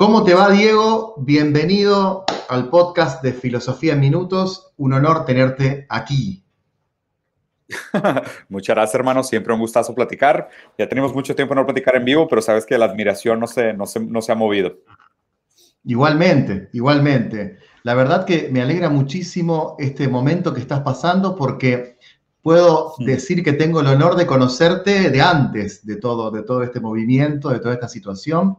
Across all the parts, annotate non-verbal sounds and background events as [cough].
¿Cómo te va, Diego? Bienvenido al podcast de Filosofía en Minutos. Un honor tenerte aquí. [laughs] Muchas gracias, hermano. Siempre un gustazo platicar. Ya tenemos mucho tiempo no platicar en vivo, pero sabes que la admiración no se, no se, ha movido. Igualmente, igualmente. La verdad que me alegra muchísimo este momento que estás pasando porque puedo decir que tengo el honor de conocerte de antes de todo, de todo este movimiento, de toda esta situación.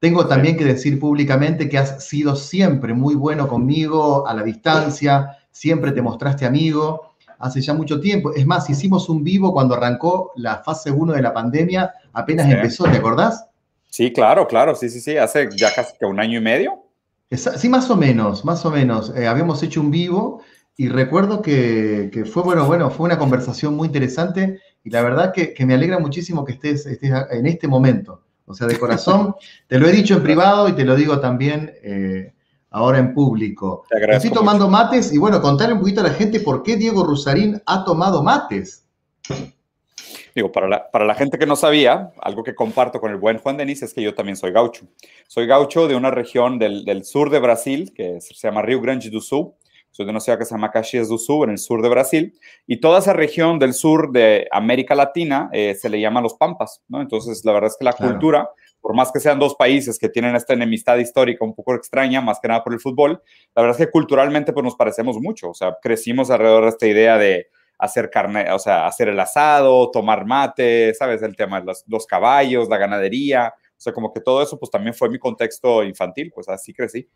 Tengo también que decir públicamente que has sido siempre muy bueno conmigo a la distancia, siempre te mostraste amigo, hace ya mucho tiempo. Es más, hicimos un vivo cuando arrancó la fase 1 de la pandemia, apenas empezó, ¿te acordás? Sí, claro, claro, sí, sí, sí, hace ya casi un año y medio. Sí, más o menos, más o menos. Eh, habíamos hecho un vivo y recuerdo que, fue, bueno, bueno, fue una conversación muy interesante y la verdad que, me alegra muchísimo que estés, estés en este momento. O sea, de corazón, te lo he dicho en privado y te lo digo también eh, ahora en público. Estoy tomando mates y bueno, contarle un poquito a la gente por qué Diego Rusarín ha tomado mates. Digo, para la, para la, gente que no sabía, algo que comparto con el buen Juan Denis es que yo también soy gaucho. Soy gaucho de una región del, del sur de Brasil que se llama Rio Grande do Sul. Soy de una ciudad que se llama Caxias do Sul, en el sur de Brasil. Y toda esa región del sur de América Latina eh, se le llama los Pampas, ¿no? Entonces, la verdad es que la cultura, por más que sean dos países que tienen esta enemistad histórica un poco extraña, más que nada por el fútbol, la verdad es que culturalmente pues nos parecemos mucho. O sea, crecimos alrededor de esta idea de hacer carne, o sea, hacer el asado, tomar mate, ¿sabes? El tema de los, los caballos, la ganadería. O sea, como que todo eso, pues también fue mi contexto infantil, pues así crecí.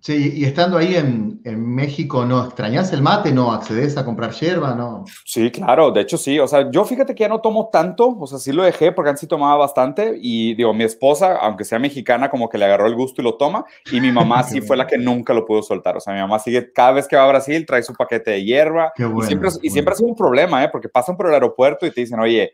Sí, y estando ahí en, México, ¿no extrañas el mate? ¿No accedes a comprar yerba? ¿no? Sí, claro, de hecho sí. O sea, yo fíjate que ya no tomo tanto, o sea, sí lo dejé porque antes sí tomaba bastante y digo, mi esposa, aunque sea mexicana, como que le agarró el gusto y lo toma y mi mamá [laughs] sí fue la que nunca lo pudo soltar. O sea, mi mamá sigue, cada vez que va a Brasil, trae su paquete de hierba y, siempre, y siempre ha sido un problema, ¿eh? Porque pasan por el aeropuerto y te dicen, oye,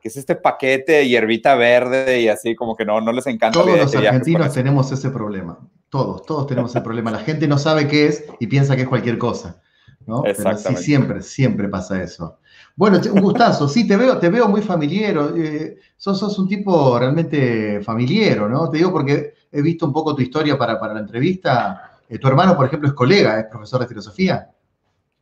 ¿qué es este paquete de hierbita verde y así como que no, no les encanta. Todos los argentinos tenemos ese problema. Todos, todos tenemos ese problema. La gente no sabe qué es y piensa que es cualquier cosa. ¿no? Exactamente. sí, siempre, siempre pasa eso. Bueno, un gustazo. Sí, te veo, te veo muy familiar. Eh, sos, un tipo realmente familiar, ¿no? Te digo porque he visto un poco tu historia para, para la entrevista. Eh, tu hermano, por ejemplo, es colega, es profesor de filosofía.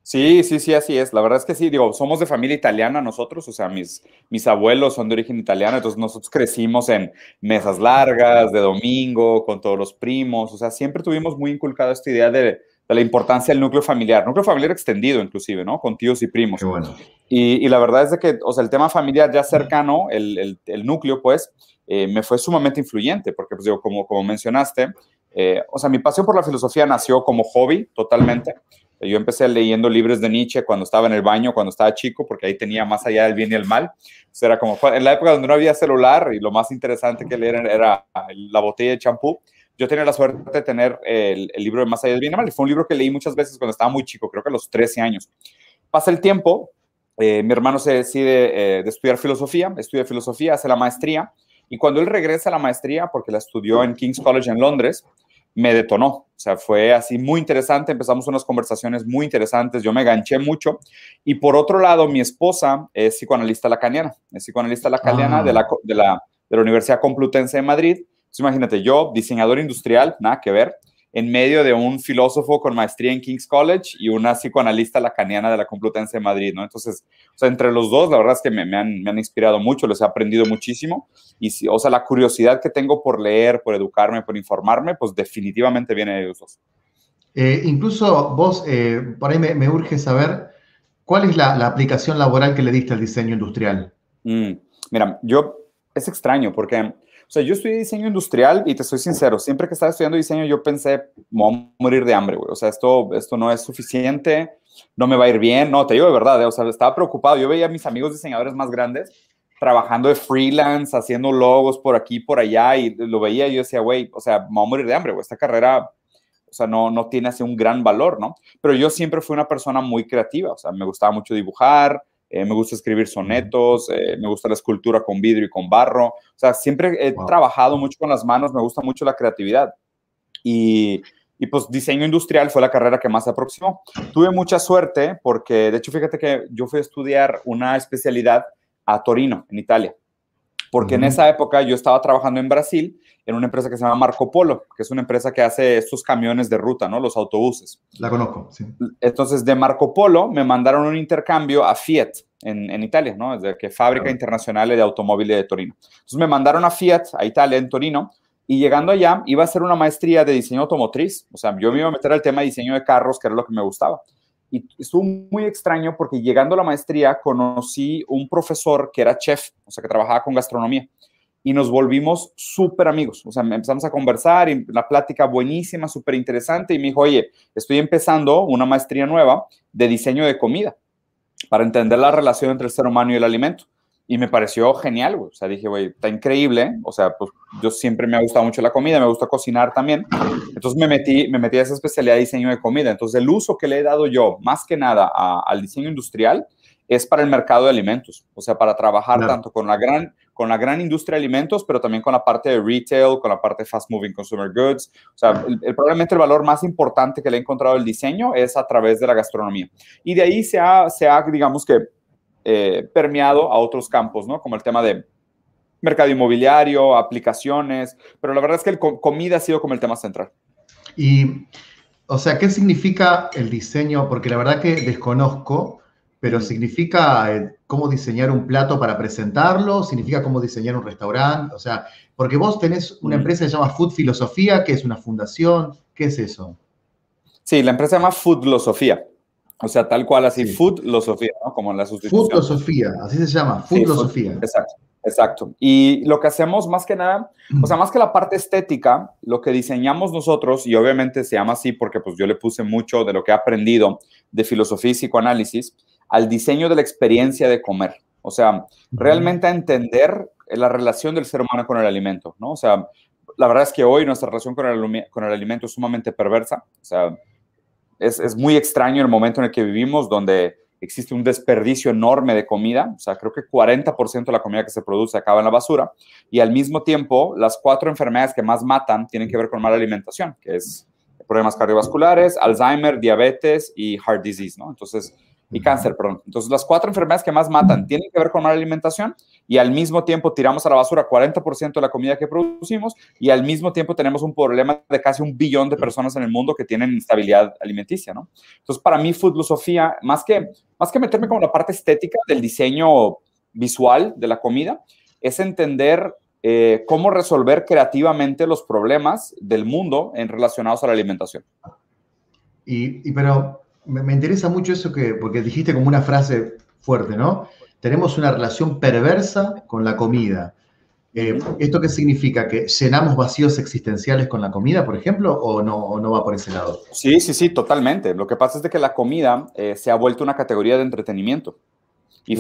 Sí, sí, sí, así es. La verdad es que sí, digo, somos de familia italiana nosotros, o sea, mis, mis abuelos son de origen italiano, entonces nosotros crecimos en mesas largas, de domingo, con todos los primos, o sea, siempre tuvimos muy inculcada esta idea de, la importancia del núcleo familiar, núcleo familiar extendido inclusive, ¿no? Con tíos y primos. Qué bueno. y, la verdad es de que, o sea, el tema familiar ya cercano, el, el, núcleo, pues, eh, me fue sumamente influyente, porque, pues, digo, como, como mencionaste, eh, o sea, mi pasión por la filosofía nació como hobby totalmente. Yo empecé leyendo libros de Nietzsche cuando estaba en el baño, cuando estaba chico, porque ahí tenía más allá del bien y el mal. O era como en la época donde no había celular y lo más interesante que leer era la botella de champú. Yo tenía la suerte de tener el, libro de Más allá del bien y el mal. Y fue un libro que leí muchas veces cuando estaba muy chico, creo que a los 13 años. Pasa el tiempo, eh, mi hermano se decide eh, de estudiar filosofía, estudia filosofía, hace la maestría. Y cuando él regresa a la maestría, porque la estudió en King's College en Londres, me detonó. O sea, fue así muy interesante. Empezamos unas conversaciones muy interesantes. Yo me ganché mucho. Y por otro lado, mi esposa es psicoanalista lacaniana. Es psicoanalista lacaniana de, la, ah. de, la, de la Universidad Complutense de Madrid. Entonces, imagínate, yo, diseñador industrial, nada que ver en medio de un filósofo con maestría en King's College y una psicoanalista lacaniana de la Complutense de Madrid, ¿no? Entonces, o sea, entre los dos, la verdad es que me, han, me han, inspirado mucho, les he aprendido muchísimo y, si, o sea, la curiosidad que tengo por leer, por educarme, por informarme, pues definitivamente viene de ellos dos. Eh, incluso vos, eh, por ahí me, urge saber, ¿cuál es la, aplicación laboral que le diste al diseño industrial? Mm, mira, yo, es extraño porque o sea, yo estudié diseño industrial y te soy sincero, siempre que estaba estudiando diseño yo pensé, voy a morir de hambre, güey. O sea, esto, esto no es suficiente, no me va a ir bien. No, te digo de verdad, eh, o sea, estaba preocupado. Yo veía a mis amigos diseñadores más grandes trabajando de freelance, haciendo logos por aquí, por allá, y lo veía y yo decía, güey, o sea, me voy a morir de hambre, güey. Esta carrera, o sea, no, no tiene así un gran valor, ¿no? Pero yo siempre fui una persona muy creativa, o sea, me gustaba mucho dibujar, eh, me gusta escribir sonetos, eh, me gusta la escultura con vidrio y con barro. O sea, siempre he trabajado mucho con las manos, me gusta mucho la creatividad. Y, y, pues diseño industrial fue la carrera que más se aproximó. Tuve mucha suerte porque, de hecho, fíjate que yo fui a estudiar una especialidad a Torino, en Italia. Porque en esa época yo estaba trabajando en Brasil en una empresa que se llama Marco Polo, que es una empresa que hace estos camiones de ruta, ¿no? Los autobuses. La conozco, sí. Entonces, de Marco Polo me mandaron un intercambio a Fiat en, en Italia, ¿no? Es de que Fábrica Internacional de Automóviles de Torino. Entonces, me mandaron a Fiat, a Italia, en Torino, y llegando allá, iba a hacer una maestría de diseño automotriz. O sea, yo me iba a meter al tema de diseño de carros, que era lo que me gustaba. Y estuvo muy extraño porque llegando a la maestría conocí un profesor que era chef, o sea, que trabajaba con gastronomía. Y nos volvimos súper amigos. O sea, empezamos a conversar y la plática buenísima, súper interesante. Y me dijo, oye, estoy empezando una maestría nueva de diseño de comida para entender la relación entre el ser humano y el alimento y me pareció genial, güey. O sea, dije, güey, está increíble. O sea, pues yo siempre me ha gustado mucho la comida, me gusta cocinar también. Entonces me metí, me metí a esa especialidad de diseño de comida. Entonces el uso que le he dado yo, más que nada, al diseño industrial es para el mercado de alimentos. O sea, para trabajar tanto con la, gran, con la gran industria de alimentos, pero también con la parte de retail, con la parte de fast moving consumer goods. O sea, el, probablemente el valor más importante que le he encontrado el diseño es a través de la gastronomía. Y de ahí se ha, se ha digamos que, eh, permeado a otros campos, ¿no? Como el tema de mercado inmobiliario, aplicaciones, pero la verdad es que el comida ha sido como el tema central. Y, o sea, ¿qué significa el diseño? Porque la verdad que desconozco, pero significa eh, cómo diseñar un plato para presentarlo, significa cómo diseñar un restaurante, o sea, porque vos tenés una empresa que se llama Food Filosofía, que es una fundación, ¿qué es eso? Sí, la empresa se llama Food Filosofía. O sea, tal cual así, food filosofía, ¿no? Como en la sustitución. Food filosofía, así se llama, food filosofía. exacto, exacto. Y lo que hacemos más que nada, o sea, más que la parte estética, lo que diseñamos nosotros, y obviamente se llama así porque pues yo le puse mucho de lo que he aprendido de filosofía y psicoanálisis, al diseño de la experiencia de comer. O sea, realmente a entender la relación del ser humano con el alimento, ¿no? O sea, la verdad es que hoy nuestra relación con el, con el alimento es sumamente perversa. O sea, es, muy extraño el momento en el que vivimos, donde existe un desperdicio enorme de comida, o sea, creo que 40% de la comida que se produce acaba en la basura, y al mismo tiempo, las cuatro enfermedades que más matan tienen que ver con mala alimentación, que es problemas cardiovasculares, Alzheimer, diabetes y heart disease, ¿no? Entonces, y cáncer, perdón. Entonces, las cuatro enfermedades que más matan tienen que ver con mala alimentación y al mismo tiempo tiramos a la basura 40% de la comida que producimos y al mismo tiempo tenemos un problema de casi un billón de personas en el mundo que tienen instabilidad alimenticia, ¿no? Entonces, para mí, filosofía, más que, más que meterme con la parte estética del diseño visual de la comida, es entender eh, cómo resolver creativamente los problemas del mundo en relacionados a la alimentación. Y, y pero me, interesa mucho eso que, porque dijiste como una frase fuerte, ¿no? Tenemos una relación perversa con la comida. Eh, ¿Esto qué significa? ¿Que llenamos vacíos existenciales con la comida, por ejemplo, o no, no va por ese lado? Sí, sí, sí, totalmente. Lo que pasa es de que la comida eh, se ha vuelto una categoría de entretenimiento. Y,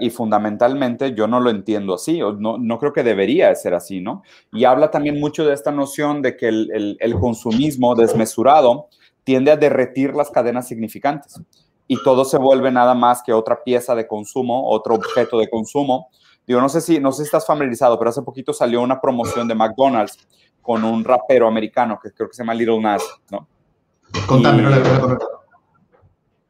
y fundamentalmente yo no lo entiendo así, o no, no, creo que debería ser así, ¿no? Y habla también mucho de esta noción de que el, el, el consumismo desmesurado tiende a derretir las cadenas significantes y todo se vuelve nada más que otra pieza de consumo, otro objeto de consumo. Digo, no sé si, no sé si estás familiarizado, pero hace poquito salió una promoción de McDonald's con un rapero americano que creo que se llama Little Nas, ¿no? Contame, no la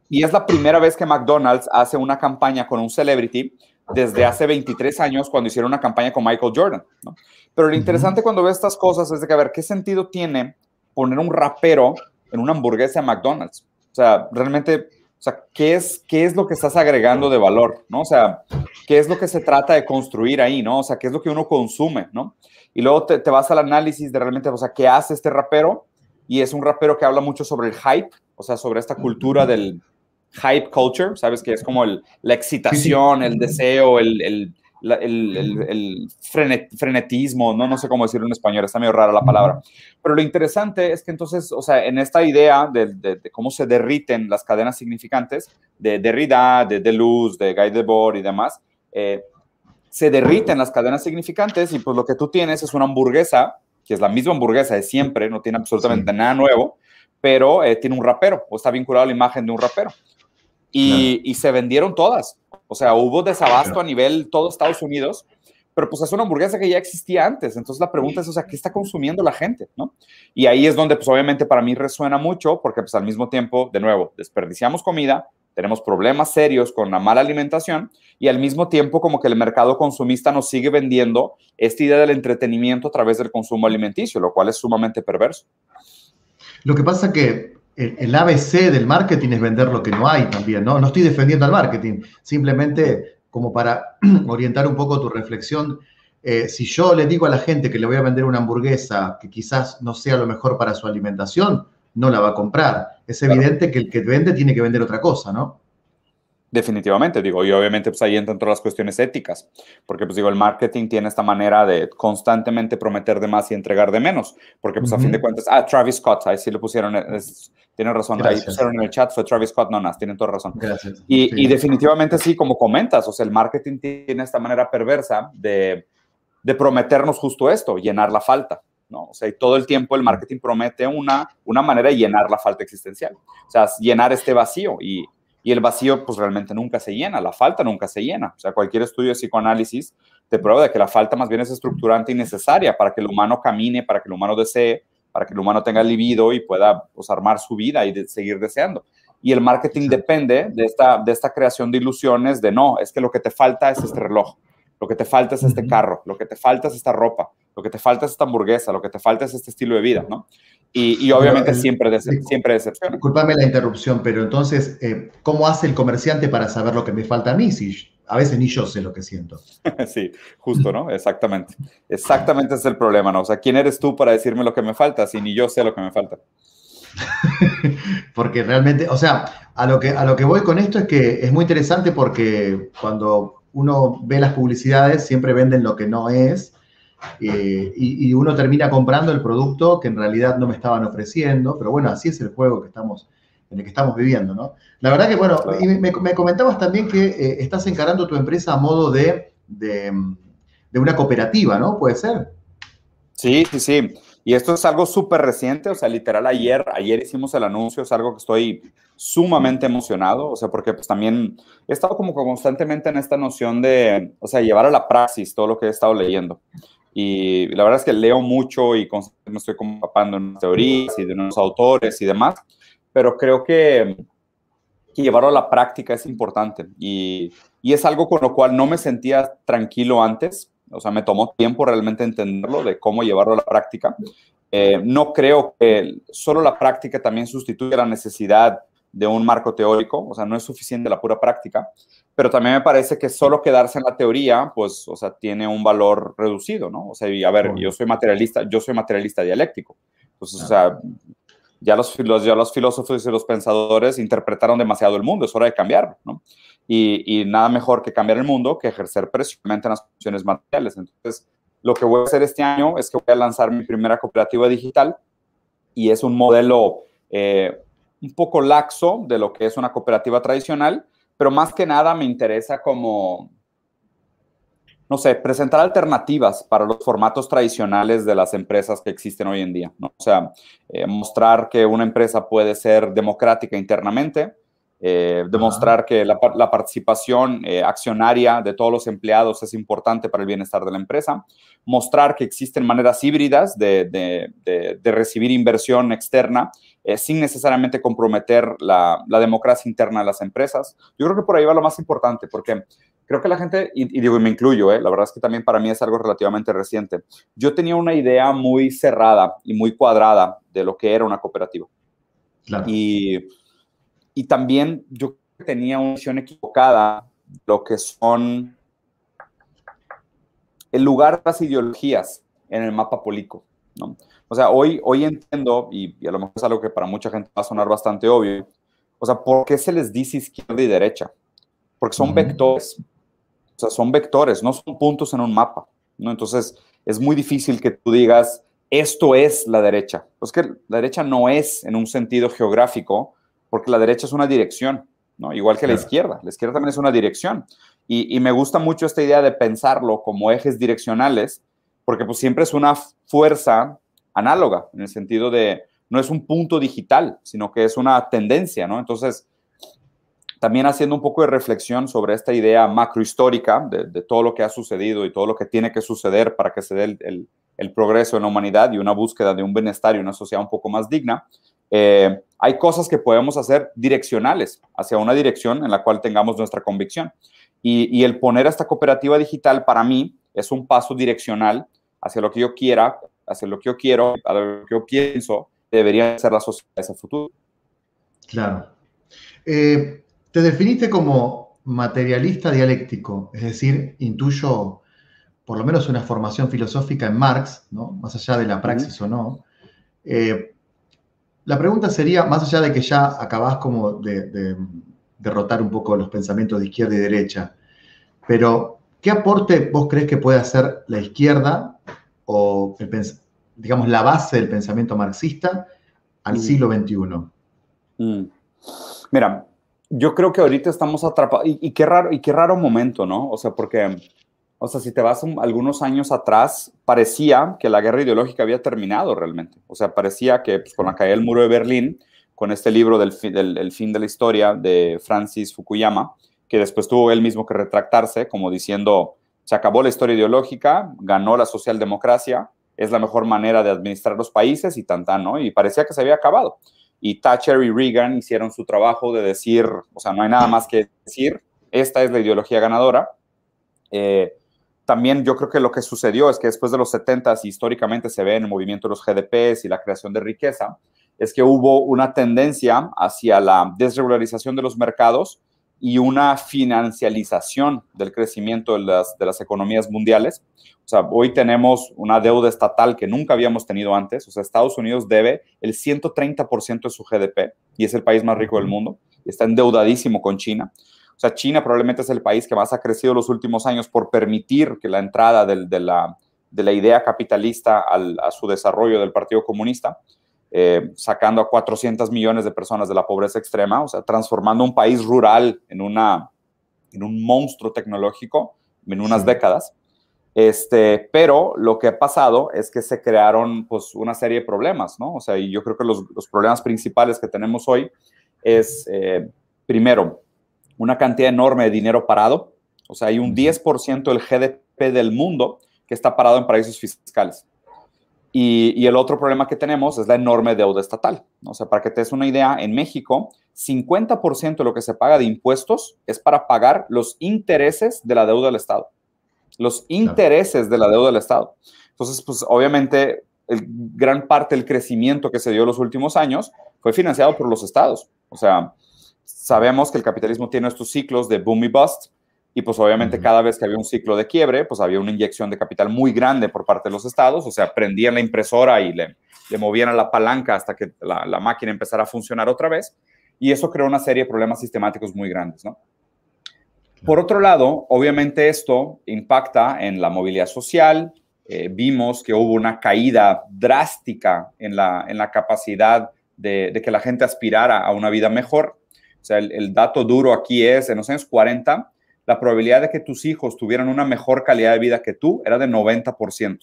Y es la primera vez que McDonald's hace una campaña con un celebrity desde hace 23 años cuando hicieron una campaña con Michael Jordan, ¿no? Pero lo interesante cuando ves estas cosas es de que, a ver, ¿qué sentido tiene poner un rapero en una hamburguesa de McDonald's. O sea, realmente, o sea, ¿qué es, qué es lo que estás agregando de valor? ¿No? O sea, ¿qué es lo que se trata de construir ahí? ¿No? O sea, ¿qué es lo que uno consume? ¿No? Y luego te, vas al análisis de realmente, o sea, ¿qué hace este rapero? Y es un rapero que habla mucho sobre el hype, o sea, sobre esta cultura del hype culture, ¿sabes? Que es como el, la excitación, el deseo, el el, frenetismo, ¿no? no sé cómo decirlo en español, está medio rara la palabra. Pero lo interesante es que entonces, o sea, en esta idea de, cómo se derriten las cadenas significantes de Derrida, de Deleuze, de Guy Debord y demás, eh, se derriten las cadenas significantes y pues lo que tú tienes es una hamburguesa, que es la misma hamburguesa de siempre, no tiene absolutamente nada nuevo, pero eh, tiene un rapero o está vinculado a la imagen de un rapero. Y, y se vendieron todas. O sea, hubo desabasto a nivel todo Estados Unidos, pero pues es una hamburguesa que ya existía antes. Entonces la pregunta es, o sea, ¿qué está consumiendo la gente? ¿no? Y ahí es donde, pues obviamente para mí resuena mucho, porque pues al mismo tiempo, de nuevo, desperdiciamos comida, tenemos problemas serios con la mala alimentación y al mismo tiempo como que el mercado consumista nos sigue vendiendo esta idea del entretenimiento a través del consumo alimenticio, lo cual es sumamente perverso. Lo que pasa que el, ABC del marketing es vender lo que no hay también, ¿no? No estoy defendiendo al marketing, simplemente como para [clears throat] orientar un poco tu reflexión. Eh, si yo le digo a la gente que le voy a vender una hamburguesa que quizás no sea lo mejor para su alimentación, no la va a comprar. Es evidente que el que vende tiene que vender otra cosa, ¿no? Definitivamente, digo, y obviamente pues ahí entran todas las cuestiones éticas, porque pues digo, el marketing tiene esta manera de constantemente prometer de más y entregar de menos, porque pues a fin de cuentas, ah, Travis Scott, ahí sí le pusieron, tienen razón, ahí pusieron en el chat, fue Travis Scott, no, no, tienen toda razón. Gracias. Y, y, definitivamente sí, como comentas, o sea, el marketing tiene esta manera perversa de, de prometernos justo esto, llenar la falta. ¿no? O sea, y todo el tiempo el marketing promete una, una manera de llenar la falta existencial, o sea, llenar este vacío y, y el vacío pues realmente nunca se llena, la falta nunca se llena. O sea, cualquier estudio de psicoanálisis te prueba de que la falta más bien es estructurante y necesaria para que el humano camine, para que el humano desee, para que el humano tenga libido y pueda pues, armar su vida y seguir deseando. Y el marketing depende de esta, de esta creación de ilusiones de no, es que lo que te falta es este reloj, lo que te falta es este carro, lo que te falta es esta ropa, lo que te falta es esta hamburguesa, lo que te falta es este estilo de vida, ¿no? Y, obviamente siempre, siempre decepciona. Disculpame la interrupción, pero entonces, eh, ¿cómo hace el comerciante para saber lo que me falta a mí? Si a veces ni yo sé lo que siento. [laughs] sí, justo, ¿no? Exactamente. Exactamente es el problema, ¿no? O sea, ¿quién eres tú para decirme lo que me falta si ni yo sé lo que me falta? [laughs] porque realmente, o sea, a lo, que, a lo que voy con esto es que es muy interesante porque cuando uno ve las publicidades siempre venden lo que no es eh, y, uno termina comprando el producto que en realidad no me estaban ofreciendo, pero bueno, así es el juego que estamos, en el que estamos viviendo, ¿no? La verdad que, bueno, me, comentabas también que eh, estás encarando tu empresa a modo de, de, una cooperativa, ¿no? ¿Puede ser? Sí, sí, sí. Y esto es algo súper reciente, o sea, literal ayer, ayer hicimos el anuncio, es algo que estoy sumamente emocionado, o sea, porque pues también he estado como constantemente en esta noción de, o sea, llevar a la praxis todo lo que he estado leyendo. Y la verdad es que leo mucho y me estoy compapando en teorías y de nuevos autores y demás, pero creo que, llevarlo a la práctica es importante y, y, es algo con lo cual no me sentía tranquilo antes, o sea, me tomó tiempo realmente entenderlo de cómo llevarlo a la práctica. Eh, no creo que solo la práctica también sustituya la necesidad de un marco teórico, o sea, no es suficiente la pura práctica, pero también me parece que solo quedarse en la teoría, pues, o sea, tiene un valor reducido, ¿no? O sea, y a ver, yo soy materialista, yo soy materialista dialéctico. Entonces, o sea, ya los, ya los filósofos y los pensadores interpretaron demasiado el mundo, es hora de cambiarlo, ¿no? Y, y nada mejor que cambiar el mundo que ejercer precisamente en las funciones materiales. Entonces, lo que voy a hacer este año es que voy a lanzar mi primera cooperativa digital y es un modelo eh, un poco laxo de lo que es una cooperativa tradicional, pero más que nada me interesa como, no sé, presentar alternativas para los formatos tradicionales de las empresas que existen hoy en día. O sea, eh, mostrar que una empresa puede ser democrática internamente, eh, demostrar que la, participación eh, accionaria de todos los empleados es importante para el bienestar de la empresa, mostrar que existen maneras híbridas de, recibir inversión externa eh, sin necesariamente comprometer la, democracia interna de las empresas. Yo creo que por ahí va lo más importante, porque creo que la gente, y, digo, y me incluyo, la verdad es que también para mí es algo relativamente reciente, yo tenía una idea muy cerrada y muy cuadrada de lo que era una cooperativa. Y y también yo tenía una visión equivocada lo que son el lugar de las ideologías en el mapa político. ¿no? O sea, hoy, hoy entiendo, y, a lo mejor es algo que para mucha gente va a sonar bastante obvio, o sea, ¿por qué se les dice izquierda y derecha? Porque son vectores. O sea, son vectores, no son puntos en un mapa. ¿no? Entonces, es muy difícil que tú digas, esto es la derecha. Pues que la derecha no es en un sentido geográfico, porque la derecha es una dirección, ¿no? Igual que la izquierda. La izquierda también es una dirección. Y, me gusta mucho esta idea de pensarlo como ejes direccionales, porque pues siempre es una fuerza análoga, en el sentido de, no es un punto digital, sino que es una tendencia, ¿no? Entonces, también haciendo un poco de reflexión sobre esta idea macrohistórica de, de todo lo que ha sucedido y todo lo que tiene que suceder para que se dé el, el, el progreso en la humanidad y una búsqueda de un bienestar y una sociedad un poco más digna, Eh, hay cosas que podemos hacer direccionales hacia una dirección en la cual tengamos nuestra convicción. Y, el poner esta cooperativa digital para mí es un paso direccional hacia lo que yo quiera, hacia lo que yo quiero, a lo que yo pienso debería ser la sociedad de ese futuro. Claro. Eh, te definiste como materialista dialéctico, es decir, intuyo por lo menos una formación filosófica en Marx, ¿no? más allá de la praxis o no. Eh, la pregunta sería, más allá de que ya acabás como de, derrotar un poco los pensamientos de izquierda y derecha, pero ¿qué aporte vos crees que puede hacer la izquierda o, digamos, la base del pensamiento marxista al siglo XXI? Mm. Mira, yo creo que ahorita estamos atrapados, y, qué raro, y qué raro momento, ¿no? O sea, porque, o sea, si te vas algunos años atrás, parecía que la guerra ideológica había terminado realmente. O sea, parecía que pues, con la caída del muro de Berlín, con este libro del, del fin de la historia de Francis Fukuyama, que después tuvo él mismo que retractarse, como diciendo, se acabó la historia ideológica, ganó la socialdemocracia, es la mejor manera de administrar los países y tan, ¿no? Y parecía que se había acabado. Y Thatcher y Reagan hicieron su trabajo de decir, o sea, no hay nada más que decir, esta es la ideología ganadora. Eh, también yo creo que lo que sucedió es que después de los 70 s históricamente se ve en el movimiento de los GDPs y la creación de riqueza, es que hubo una tendencia hacia la desregularización de los mercados y una financialización del crecimiento de las, de las economías mundiales. O sea, hoy tenemos una deuda estatal que nunca habíamos tenido antes. O sea, Estados Unidos debe el 130% de su GDP y es el país más rico del mundo. Está endeudadísimo con China. O sea, China probablemente es el país que más ha crecido los últimos años por permitir que la entrada de, la, de la idea capitalista a su desarrollo del Partido Comunista. Eh, sacando a 400 millones de personas de la pobreza extrema, o sea, transformando un país rural en, una, en un monstruo tecnológico en unas décadas. Este, pero lo que ha pasado es que se crearon pues una serie de problemas, ¿no? O sea, y yo creo que los, los problemas principales que tenemos hoy es, eh, primero, una cantidad enorme de dinero parado, o sea, hay un 10% del GDP del mundo que está parado en paraísos fiscales. Y, el otro problema que tenemos es la enorme deuda estatal. O sea, para que te des una idea, en México, 50% de lo que se paga de impuestos es para pagar los intereses de la deuda del Estado. Los intereses de la deuda del Estado. Entonces, pues obviamente, el, gran parte del crecimiento que se dio en los últimos años fue financiado por los estados. O sea, sabemos que el capitalismo tiene estos ciclos de boom y bust, y pues obviamente cada vez que había un ciclo de quiebre, pues había una inyección de capital muy grande por parte de los estados, o sea, prendían la impresora y le, le movían a la palanca hasta que la, la, máquina empezara a funcionar otra vez, y eso creó una serie de problemas sistemáticos muy grandes, ¿no? Por otro lado, obviamente esto impacta en la movilidad social, eh, vimos que hubo una caída drástica en la, en la capacidad de, de, que la gente aspirara a una vida mejor. O sea, el, el dato duro aquí es, en los años 40, la probabilidad de que tus hijos tuvieran una mejor calidad de vida que tú era de 90%.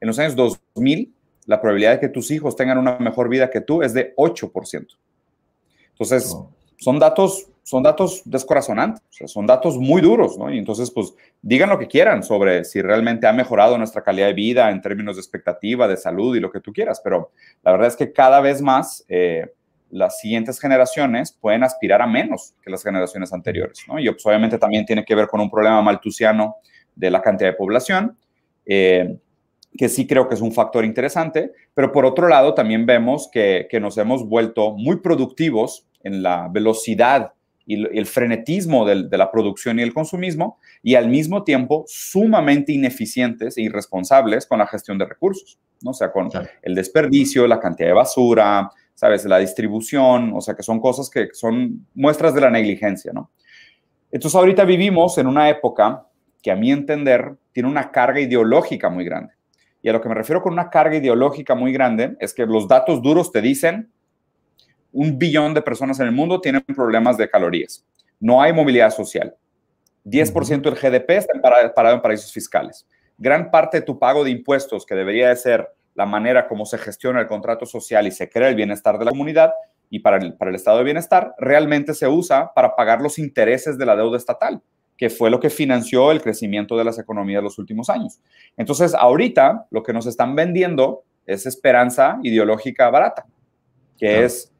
En los años 2000, la probabilidad de que tus hijos tengan una mejor vida que tú es de 8%. Entonces, oh. son datos son datos descorazonantes, son datos muy duros, ¿no? Y entonces, pues, digan lo que quieran sobre si realmente ha mejorado nuestra calidad de vida en términos de expectativa, de salud y lo que tú quieras, pero la verdad es que cada vez más eh, las siguientes generaciones pueden aspirar a menos que las generaciones anteriores, ¿no? Y pues, obviamente también tiene que ver con un problema maltusiano de la cantidad de población, eh, que sí creo que es un factor interesante, pero por otro lado también vemos que, nos hemos vuelto muy productivos en la velocidad y el frenetismo de, la producción y el consumismo, y al mismo tiempo sumamente ineficientes e irresponsables con la gestión de recursos, ¿no? O sea, con el desperdicio, la cantidad de basura, ¿sabes? La distribución, o sea, que son cosas que son muestras de la negligencia, ¿no? Entonces ahorita vivimos en una época que a mi entender tiene una carga ideológica muy grande. Y a lo que me refiero con una carga ideológica muy grande es que los datos duros te dicen un billón de personas en el mundo tienen problemas de calorías. No hay movilidad social. 10% del GDP está parado en paraísos fiscales. Gran parte de tu pago de impuestos, que debería de ser la manera como se gestiona el contrato social y se crea el bienestar de la comunidad y para el, para el estado de bienestar, realmente se usa para pagar los intereses de la deuda estatal, que fue lo que financió el crecimiento de las economías de los últimos años. Entonces, ahorita lo que nos están vendiendo es esperanza ideológica barata. que es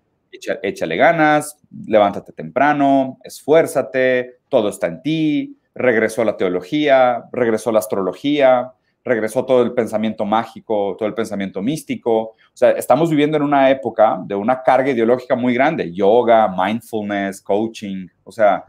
échale ganas, levántate temprano, esfuérzate, todo está en ti, regresó la teología, regresó la astrología, regresó todo el pensamiento mágico, todo el pensamiento místico. O sea, estamos viviendo en una época de una carga ideológica muy grande, yoga, mindfulness, coaching. O sea,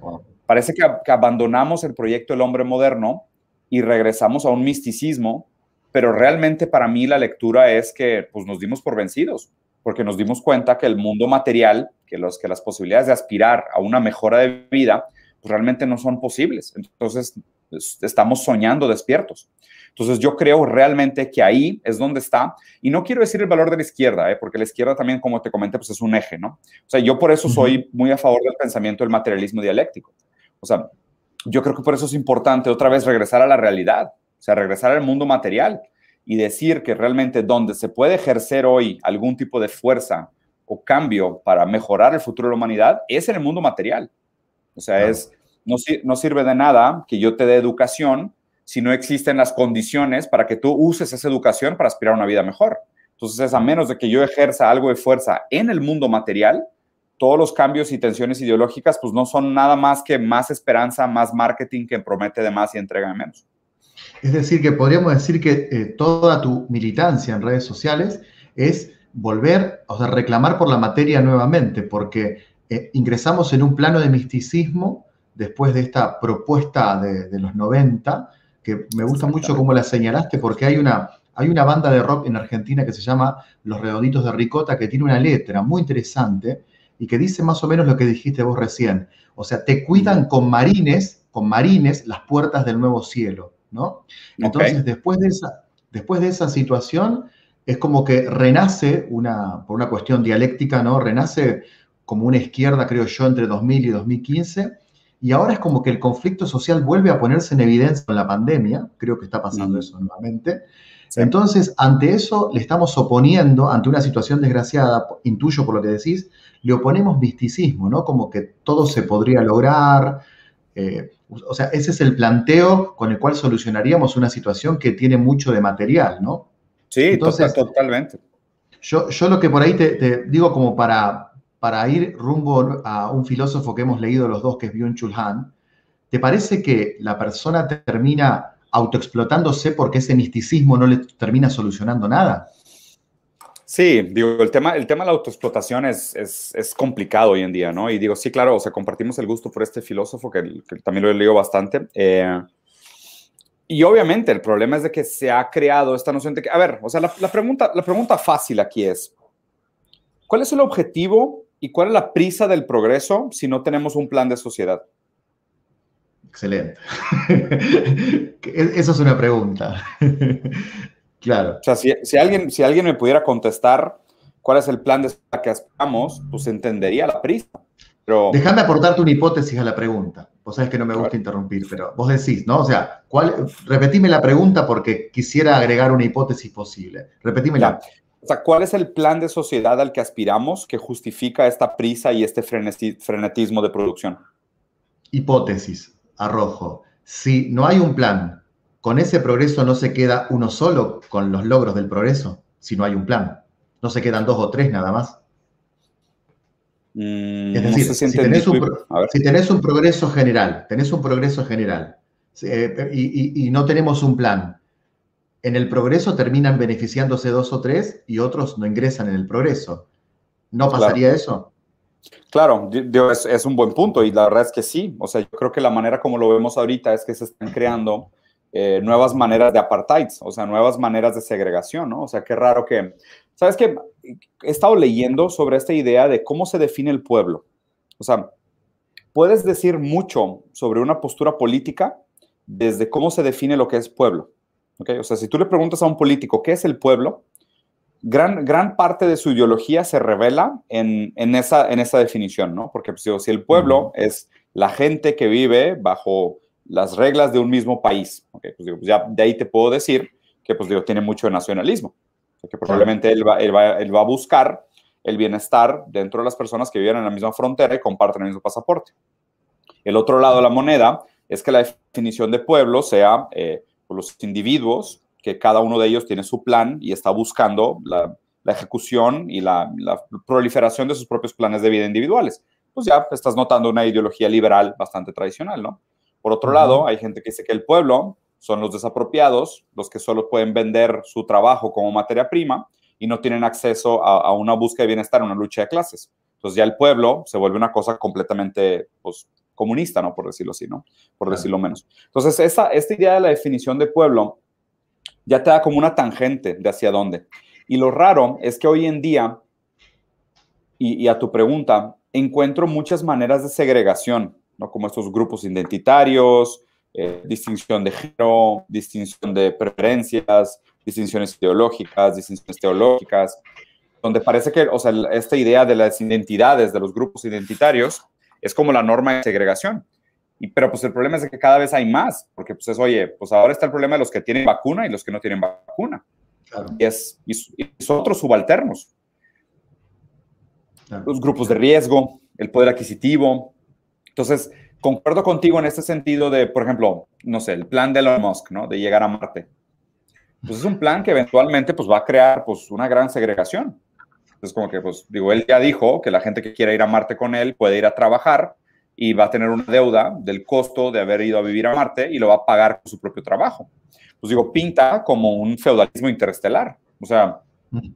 parece que, que abandonamos el proyecto del hombre moderno y regresamos a un misticismo, pero realmente para mí la lectura es que pues, nos dimos por vencidos, porque nos dimos cuenta que el mundo material, que, los, que las posibilidades de aspirar a una mejora de vida, pues realmente no son posibles. Entonces, estamos soñando despiertos. Entonces yo creo realmente que ahí es donde está, y no quiero decir el valor de la izquierda, ¿eh? porque la izquierda también, como te comenté, pues es un eje, ¿no? O sea, yo por eso soy muy a favor del pensamiento del materialismo dialéctico. O sea, yo creo que por eso es importante otra vez regresar a la realidad, o sea, regresar al mundo material y decir que realmente donde se puede ejercer hoy algún tipo de fuerza o cambio para mejorar el futuro de la humanidad es en el mundo material. O sea, es, no, sirve de nada que yo te dé educación si no existen las condiciones para que tú uses esa educación para aspirar a una vida mejor. Entonces, a menos de que yo ejerza algo de fuerza en el mundo material, todos los cambios y tensiones ideológicas, pues no son nada más que más esperanza, más marketing que promete de más y entrega de menos. Es decir, que podríamos decir que eh, toda tu militancia en redes sociales es volver, o sea, reclamar por la materia nuevamente, porque eh, ingresamos en un plano de misticismo después de esta propuesta de, de los 90, que me gusta mucho cómo la señalaste, porque hay una, hay una banda de rock en Argentina que se llama Los Redonditos de Ricota, que tiene una letra muy interesante y que dice más o menos lo que dijiste vos recién. O sea, te cuidan con marines, con marines las puertas del nuevo cielo, ¿no? Entonces, después, de esa, después de esa situación, es como que renace una, por una cuestión dialéctica, ¿no? Renace como una izquierda, creo yo, entre 2000 y 2015, y ahora es como que el conflicto social vuelve a ponerse en evidencia con la pandemia, creo que está pasando eso nuevamente. Entonces, ante eso le estamos oponiendo, ante una situación desgraciada, intuyo por lo que decís, le oponemos misticismo, ¿no? Como que todo se podría lograr. Eh, o sea, ese es el planteo con el cual solucionaríamos una situación que tiene mucho de material, ¿no? Sí, Entonces, totalmente. Yo, yo lo que por ahí te digo como para, para ir rumbo a un filósofo que hemos leído los dos, que es Byung-Chul ¿te parece que la persona termina autoexplotándose porque ese misticismo no le termina solucionando nada? Sí, digo, el tema, el tema de la autoexplotación es, es, complicado hoy en día, ¿no? Y digo, sí, claro, o sea, compartimos el gusto por este filósofo, que, también lo he leído bastante. Eh, y obviamente el problema es de que se ha creado esta noción de que, a ver, o sea, la, pregunta, la pregunta fácil aquí es, ¿cuál es el objetivo ¿Y cuál es la prisa del progreso si no tenemos un plan de sociedad? Excelente. [laughs] Esa es una pregunta. [laughs] claro. O sea, si, alguien, si alguien me pudiera contestar cuál es el plan de sociedad que aspiramos, pues entendería la prisa. Pero... Déjame aportarte una hipótesis a la pregunta. Vos sabés que no me gusta interrumpir, pero vos decís, ¿no? O sea, ¿cuál, repetime la pregunta porque quisiera agregar una hipótesis posible. Repetímela. O sea, ¿cuál es el plan de sociedad al que aspiramos que justifica esta prisa y este frenetismo de producción? Hipótesis, arrojo. Si no hay un plan, con ese progreso no se queda uno solo con los logros del progreso, si no hay un plan. No se quedan dos o tres nada más. Mm, es decir, si, tenés un, progreso general, tenés un progreso general eh, y no tenemos un plan, en el progreso terminan beneficiándose dos o tres y otros no ingresan en el progreso. ¿No pasaría eso? Claro, es, un buen punto y la verdad es que sí. O sea, yo creo que la manera como lo vemos ahorita es que se están creando eh, nuevas maneras de apartheid, o sea, nuevas maneras de segregación, ¿no? O sea, qué raro que... ¿Sabes qué? He estado leyendo sobre esta idea de cómo se define el pueblo. O sea, puedes decir mucho sobre una postura política desde cómo se define lo que es pueblo. O sea, si tú le preguntas a un político qué es el pueblo, gran, gran parte de su ideología se revela en, en, esa, en esa definición, ¿no? Porque pues, si el pueblo es la gente que vive bajo las reglas de un mismo país, pues, digo, pues, ya de ahí te puedo decir que pues, digo, tiene mucho nacionalismo, porque probablemente él va, él, va, él va a buscar el bienestar dentro de las personas que viven en la misma frontera y comparten el mismo pasaporte. El otro lado de la moneda es que la definición de pueblo sea eh, los individuos, que cada uno de ellos tiene su plan y está buscando la ejecución y la, proliferación de sus propios planes de vida individuales. Pues ya estás notando una ideología liberal bastante tradicional, ¿no? Por otro lado, hay gente que dice que el pueblo son los desapropiados, los que solo pueden vender su trabajo como materia prima y no tienen acceso a, a una búsqueda de bienestar, una lucha de clases. Entonces ya el pueblo se vuelve una cosa completamente pues, comunista, ¿no? Por decirlo así, ¿no? Por decirlo menos. Entonces, esta, esta idea de la definición de pueblo ya te da como una tangente de hacia dónde. Y lo raro es que hoy en día, y, a tu pregunta, encuentro muchas maneras de segregación, ¿no? Como estos grupos identitarios, eh, distinción de género, distinción de preferencias, distinciones ideológicas, distinciones teológicas, donde parece que, o sea, esta idea de las identidades, de los grupos identitarios, es como la norma de segregación. Y, pero pues el problema es que cada vez hay más, porque pues es, oye, pues ahora está el problema de los que tienen vacuna y los que no tienen vacuna. Y, es, y, son otros subalternos. Los grupos de riesgo, el poder adquisitivo. Entonces, concuerdo contigo en este sentido de, por ejemplo, no sé, el plan de Elon Musk, ¿no? De llegar a Marte. Pues es un plan que eventualmente pues va a crear pues una gran segregación. Entonces, como que, pues, digo, él ya dijo que la gente que quiera ir a Marte con él puede ir a trabajar y va a tener una deuda del costo de haber ido a vivir a Marte y lo va a pagar con su propio trabajo. Pues digo, pinta como un feudalismo interestelar. O sea,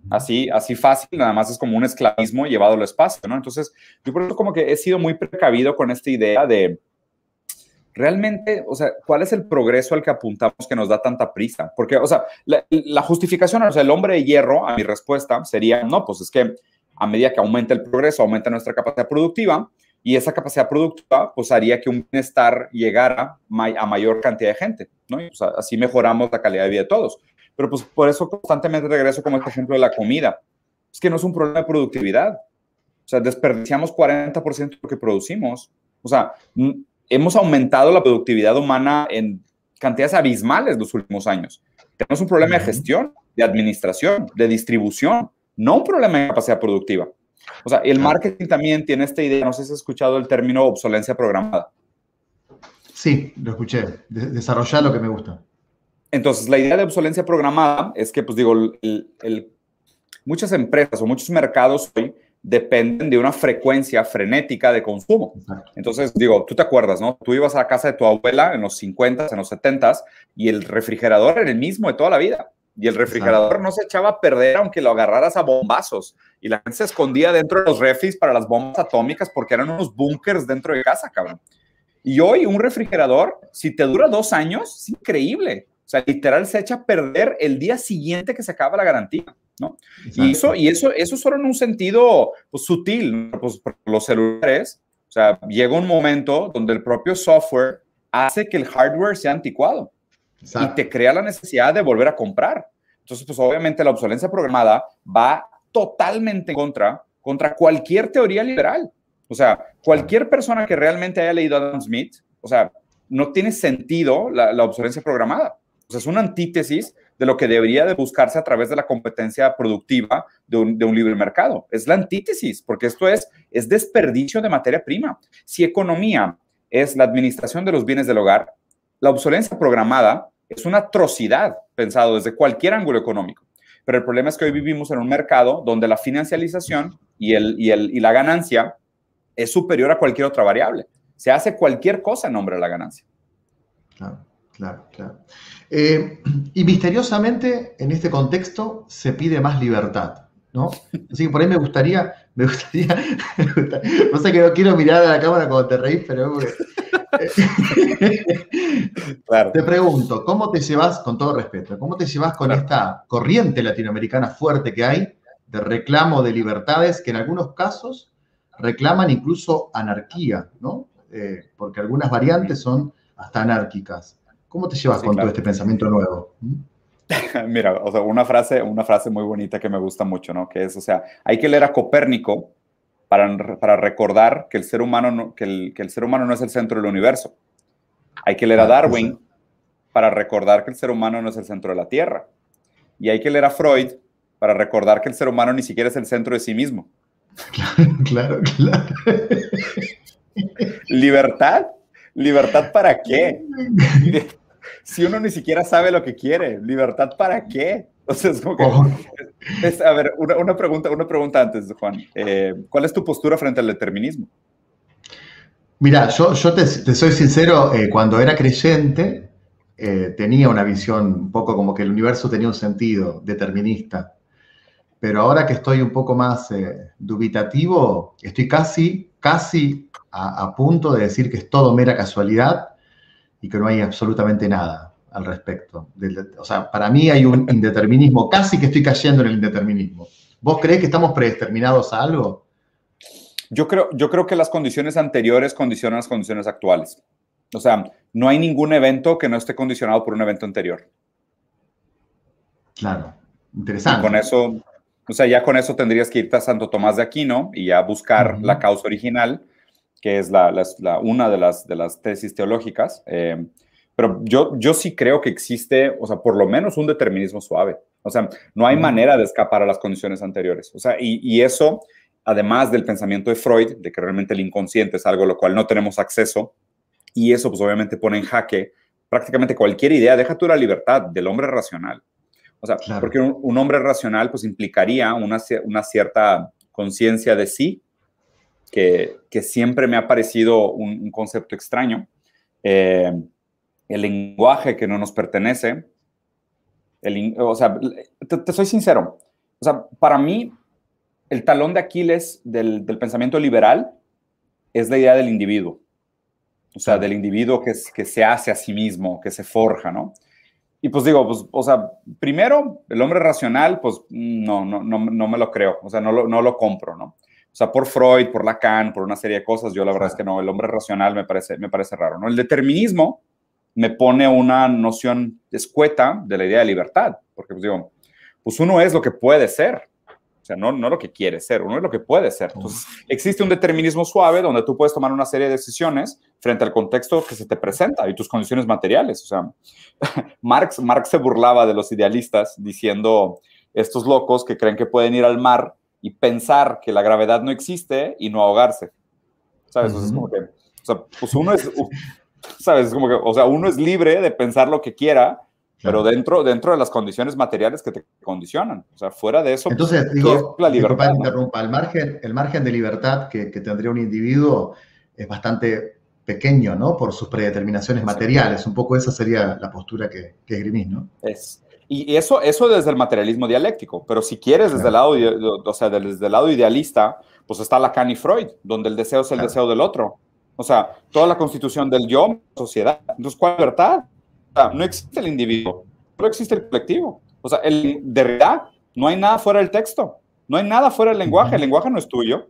así, así fácil, nada más es como un esclavismo llevado al espacio, ¿no? Entonces, yo por eso como que he sido muy precavido con esta idea de, realmente, o sea, ¿cuál es el progreso al que apuntamos que nos da tanta prisa? Porque, o sea, la, justificación, o sea, el hombre de hierro, a mi respuesta sería, no, pues es que a medida que aumenta el progreso, aumenta nuestra capacidad productiva y esa capacidad productiva, pues haría que un bienestar llegara a mayor cantidad de gente, ¿no? Y, pues, así mejoramos la calidad de vida de todos. Pero pues por eso constantemente regreso como este ejemplo de la comida. Es que no es un problema de productividad. O sea, desperdiciamos 40% de lo que producimos. O sea, hemos aumentado la productividad humana en cantidades abismales los últimos años. Tenemos un problema de gestión, de administración, de distribución, no un problema de capacidad productiva. O sea, el marketing también tiene esta idea, no sé si has escuchado el término obsolencia programada. Sí, lo escuché. desarrollar lo que me gusta. Entonces, la idea de obsolencia programada es que, pues digo, muchas empresas o muchos mercados hoy dependen de una frecuencia frenética de consumo. Entonces, digo, tú te acuerdas, ¿no? Tú ibas a la casa de tu abuela en los 50, en los 70 y el refrigerador era el mismo de toda la vida. Y el refrigerador no se echaba a perder aunque lo agarraras a bombazos. Y la gente se escondía dentro de los refis para las bombas atómicas porque eran unos bunkers dentro de casa, cabrón. Y hoy un refrigerador, si te dura dos años, es increíble. O sea, literal se echa a perder el día siguiente que se acaba la garantía. ¿No? Y eso, y eso, eso solo en un sentido pues, sutil, pues, los celulares, o sea, llega un momento donde el propio software hace que el hardware sea anticuado y te crea la necesidad de volver a comprar. Entonces, pues obviamente la obsolencia programada va totalmente en contra, contra cualquier teoría liberal. O sea, cualquier persona que realmente haya leído a Adam Smith, o sea, no tiene sentido la, la obsolencia programada. O sea, es una antítesis de lo que debería de buscarse a través de la competencia productiva de un, libre mercado. Es la antítesis, porque esto es, es desperdicio de materia prima. Si economía es la administración de los bienes del hogar, la obsolencia programada es una atrocidad pensado desde cualquier ángulo económico. Pero el problema es que hoy vivimos en un mercado donde la financialización y, el, y, el, y la ganancia es superior a cualquier otra variable. Se hace cualquier cosa en nombre de la ganancia. Claro, claro. Eh, y misteriosamente, en este contexto, se pide más libertad, ¿no? Así que por ahí me gustaría, me gustaría, [laughs] no sé que no quiero mirar a la cámara cuando te reís, pero [laughs] te pregunto, ¿cómo te llevas, con todo respeto, cómo te llevas con esta corriente latinoamericana fuerte que hay de reclamo de libertades que en algunos casos reclaman incluso anarquía, ¿no? Eh, porque algunas variantes son hasta anárquicas. ¿Cómo te llevas con todo este pensamiento nuevo? [laughs] Mira, o sea, una frase, una frase muy bonita que me gusta mucho, ¿no? Que es, o sea, hay que leer a Copérnico para, para recordar que el, ser humano no, que, el, que el ser humano no es el centro del universo. Hay que leer a ah, Darwin para recordar que el ser humano no es el centro de la Tierra. Y hay que leer a Freud para recordar que el ser humano ni siquiera es el centro de sí mismo. [laughs] Claro, claro. [laughs] Libertad ¿Libertad para qué? Si uno ni siquiera sabe lo que quiere, ¿libertad para qué? Entonces, como que, oh. a ver, una, pregunta, una pregunta antes, Juan. Eh, ¿Cuál es tu postura frente al determinismo? Mira, yo, yo te, soy sincero, eh, cuando era creyente eh, tenía una visión un poco como que el universo tenía un sentido determinista, pero ahora que estoy un poco más dubitativo, estoy casi, casi a punto de decir que es todo mera casualidad y que no hay absolutamente nada al respecto. o sea, para mí hay un indeterminismo, casi que estoy cayendo en el indeterminismo. ¿Vos crees que estamos predeterminados a algo? Yo creo, yo creo que las condiciones anteriores condicionan las condiciones actuales. O sea, no hay ningún evento que no esté condicionado por un evento anterior. Claro, interesante. con eso, o sea, ya con eso tendrías que irte a Santo Tomás de Aquino y ya buscar la causa original, que es la, una de las, de las tesis teológicas. Eh, pero yo, yo sí creo que existe, o sea, por lo menos un determinismo suave. O sea, no hay manera de escapar a las condiciones anteriores. O sea, y, y eso, además del pensamiento de Freud, de que realmente el inconsciente es algo a lo cual no tenemos acceso, y eso pues obviamente pone en jaque prácticamente cualquier idea, deja tú la libertad del hombre racional. O sea, porque un, hombre racional pues implicaría una, una cierta conciencia de sí, que, siempre me ha parecido un, concepto extraño. Eh, el lenguaje que no nos pertenece. El, o sea, te, soy sincero. O sea, para mí, el talón de Aquiles del, pensamiento liberal es la idea del individuo. O sea, del individuo que, que se hace a sí mismo, que se forja, ¿no? Y pues digo, pues, o sea, primero, el hombre racional, pues no, no, no, no me lo creo, o sea, no lo, no lo compro, ¿no? O sea, por Freud, por Lacan, por una serie de cosas, yo la verdad es que no, el hombre racional me parece, me parece raro, ¿no? El determinismo, me pone una noción escueta de la idea de libertad, porque pues digo, pues uno es lo que puede ser, o sea, no, no lo que quiere ser, uno es lo que puede ser. Entonces, existe un determinismo suave donde tú puedes tomar una serie de decisiones frente al contexto que se te presenta y tus condiciones materiales. O sea, [laughs] Marx, Marx se burlaba de los idealistas diciendo, estos locos que creen que pueden ir al mar y pensar que la gravedad no existe y no ahogarse. ¿Sabes? es como que, o sea, pues uno es, ¿sabes? Como que, o sea, uno es libre de pensar lo que quiera, pero dentro, dentro de las condiciones materiales que te condicionan. O sea, fuera de eso. Entonces, digo, la libertad. Interrumpa, el margen, el margen de libertad que, que, tendría un individuo es bastante pequeño, ¿no? Por sus predeterminaciones materiales. Un poco esa sería la postura que, que esgrimís, ¿no? Es. Y eso, eso desde el materialismo dialéctico, pero si quieres desde el lado, o sea, desde el lado idealista, pues está Lacan y Freud, donde el deseo es el deseo del otro. O sea, toda la constitución del yo, sociedad. Entonces, ¿cuál libertad? O sea, no existe el individuo, no existe el colectivo. O sea, el, de verdad, no hay nada fuera del texto, no hay nada fuera del lenguaje, el lenguaje no es tuyo.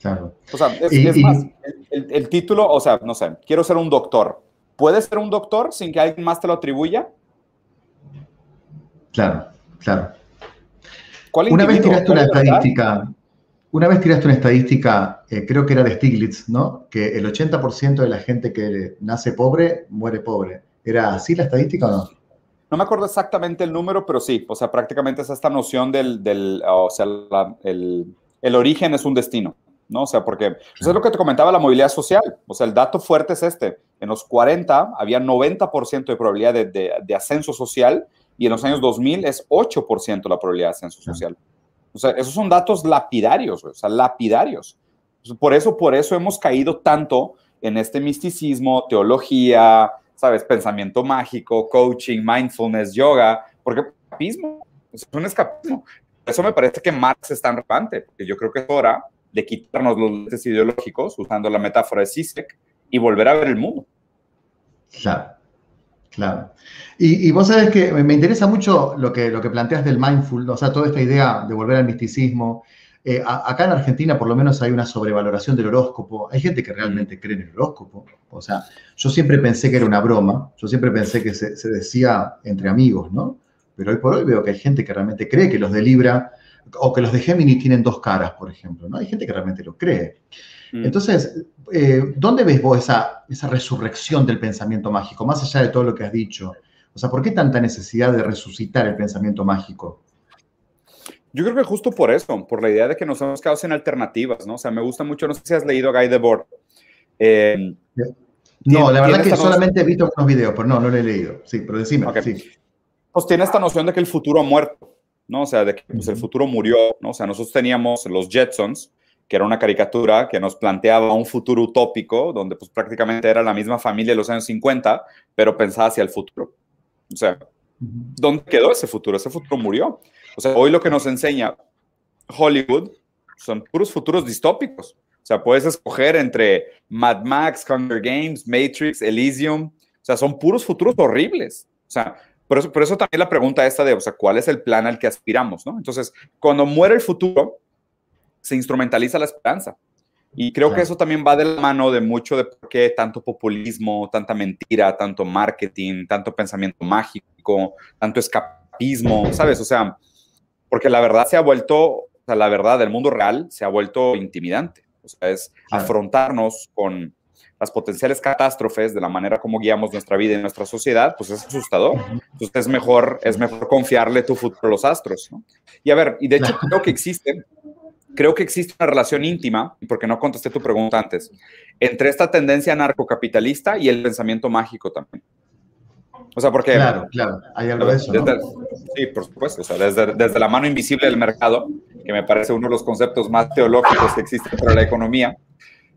Claro. O sea, es, más, el, título, o sea, no sé, quiero ser un doctor. ¿Puedes ser un doctor sin que alguien más te lo atribuya? Claro, claro. Una vez tiraste una estadística, una vez tiraste una estadística, eh, creo que era de Stiglitz, ¿no? Que el 80% de la gente que nace pobre muere pobre. ¿Era así la estadística o no? No me acuerdo exactamente el número, pero sí, o sea, prácticamente es esta noción del, del o sea, el, el, origen es un destino, ¿no? O sea, porque eso pues, es lo que te comentaba la movilidad social, o sea, el dato fuerte es este, en los 40 había 90% de probabilidad de, de, ascenso social y en los años 2000 es 8% la probabilidad de ascenso social. O sea, esos son datos lapidarios, o sea, lapidarios. Por eso, por eso hemos caído tanto en este misticismo, teología, ¿sabes? Pensamiento mágico, coaching, mindfulness, yoga, porque escapismo, es un escapismo. Eso me parece que Marx es tan relevante, porque yo creo que es hora de quitarnos los lentes ideológicos, usando la metáfora de Zizek, y volver a ver el mundo. Claro. Claro. Y, vos sabés que me interesa mucho lo que, lo que planteas del mindful, o sea, toda esta idea de volver al misticismo. Eh, acá en Argentina por lo menos hay una sobrevaloración del horóscopo. Hay gente que realmente cree en el horóscopo. O sea, yo siempre pensé que era una broma, yo siempre pensé que se, decía entre amigos, ¿no? Pero hoy por hoy veo que hay gente que realmente cree que los de Libra o que los de Géminis tienen dos caras, por ejemplo, ¿no? Hay gente que realmente lo cree. Mm. Entonces, eh, ¿dónde ves vos esa, esa resurrección del pensamiento mágico, más allá de todo lo que has dicho? O sea, ¿por qué tanta necesidad de resucitar el pensamiento mágico? Yo creo que justo por eso, por la idea de que nos hemos quedado sin alternativas, ¿no? O sea, me gusta mucho, no sé si has leído Guy Debord. Eh, no, la verdad que solamente he visto unos videos, pero no, no lo he leído. Sí, pero decime, sí. pues tiene esta noción de que el futuro ha muerto, ¿no? O sea, de que pues, el futuro murió, ¿no? O sea, nosotros teníamos los Jetsons, que era una caricatura que nos planteaba un futuro utópico, donde pues prácticamente era la misma familia de los años 50, pero pensaba hacia el futuro. O sea, ¿dónde quedó ese futuro? Ese futuro murió. O sea, hoy lo que nos enseña Hollywood son puros futuros distópicos. O sea, puedes escoger entre Mad Max, Hunger Games, Matrix, Elysium. O sea, son puros futuros horribles. O sea, por eso, por eso también la pregunta esta de, o sea, ¿cuál es el plan al que aspiramos? ¿no? Entonces, cuando muere el futuro, se instrumentaliza la esperanza. Y creo que eso también va de la mano de mucho de por qué tanto populismo, tanta mentira, tanto marketing, tanto pensamiento mágico, tanto escapismo, ¿sabes? O sea, porque la verdad se ha vuelto, o sea, la verdad del mundo real se ha vuelto intimidante. O sea, es afrontarnos con las potenciales catástrofes de la manera como guiamos nuestra vida y nuestra sociedad, pues es asustador. Entonces es mejor, es mejor confiarle tu futuro a los astros. ¿no? Y a ver, y de hecho creo que existe creo que existe una relación íntima, porque no contesté tu pregunta antes, entre esta tendencia narcocapitalista y el pensamiento mágico también. O sea, porque... Claro, claro, hay algo de eso. sí, por supuesto. O sea, desde, desde, la mano invisible del mercado, que me parece uno de los conceptos más teológicos que existen para la economía,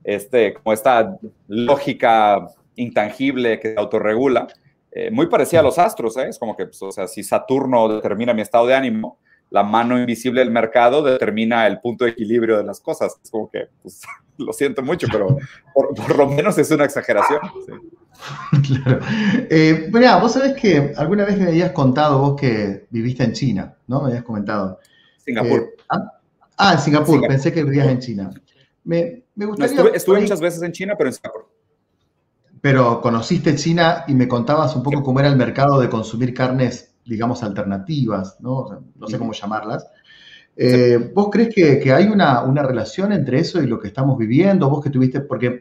este, como esta lógica intangible que se autorregula, eh, muy parecida a los astros, ¿eh? Es como que, pues, o sea, si Saturno determina mi estado de ánimo, la mano invisible del mercado determina el punto de equilibrio de las cosas. Es como que, pues, [laughs] lo siento mucho, pero por, lo menos es una exageración. Claro. Eh, mira, vos sabés que alguna vez me habías contado vos que viviste en China, ¿no? Me habías comentado. Singapur. Eh, ah, ah, en Singapur. Pensé que vivías en China. Me, me gustaría... estuve, muchas veces en China, pero en Singapur. Pero conociste China y me contabas un poco cómo era el mercado de consumir carnes digamos, alternativas, ¿no? no sé cómo llamarlas. Eh, ¿Vos crees que, hay una, relación entre eso y lo que estamos viviendo? Vos que tuviste, porque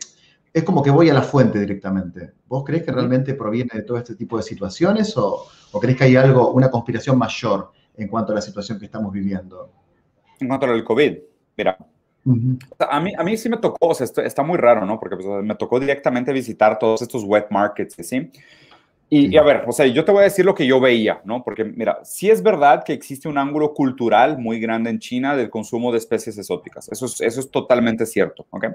es como que voy a la fuente directamente. ¿Vos crees que realmente proviene de todo este tipo de situaciones o, o crees que hay algo, una conspiración mayor en cuanto a la situación que estamos viviendo? En cuanto al COVID, mira, a, mí, a mí sí me tocó, o sea, está muy raro, ¿no? Porque pues, me tocó directamente visitar todos estos wet markets, ¿sí? Y, a ver, o sea, yo te voy a decir lo que yo veía, ¿no? Porque mira, sí es verdad que existe un ángulo cultural muy grande en China del consumo de especies exóticas. Eso es, eso es totalmente cierto, ¿ok?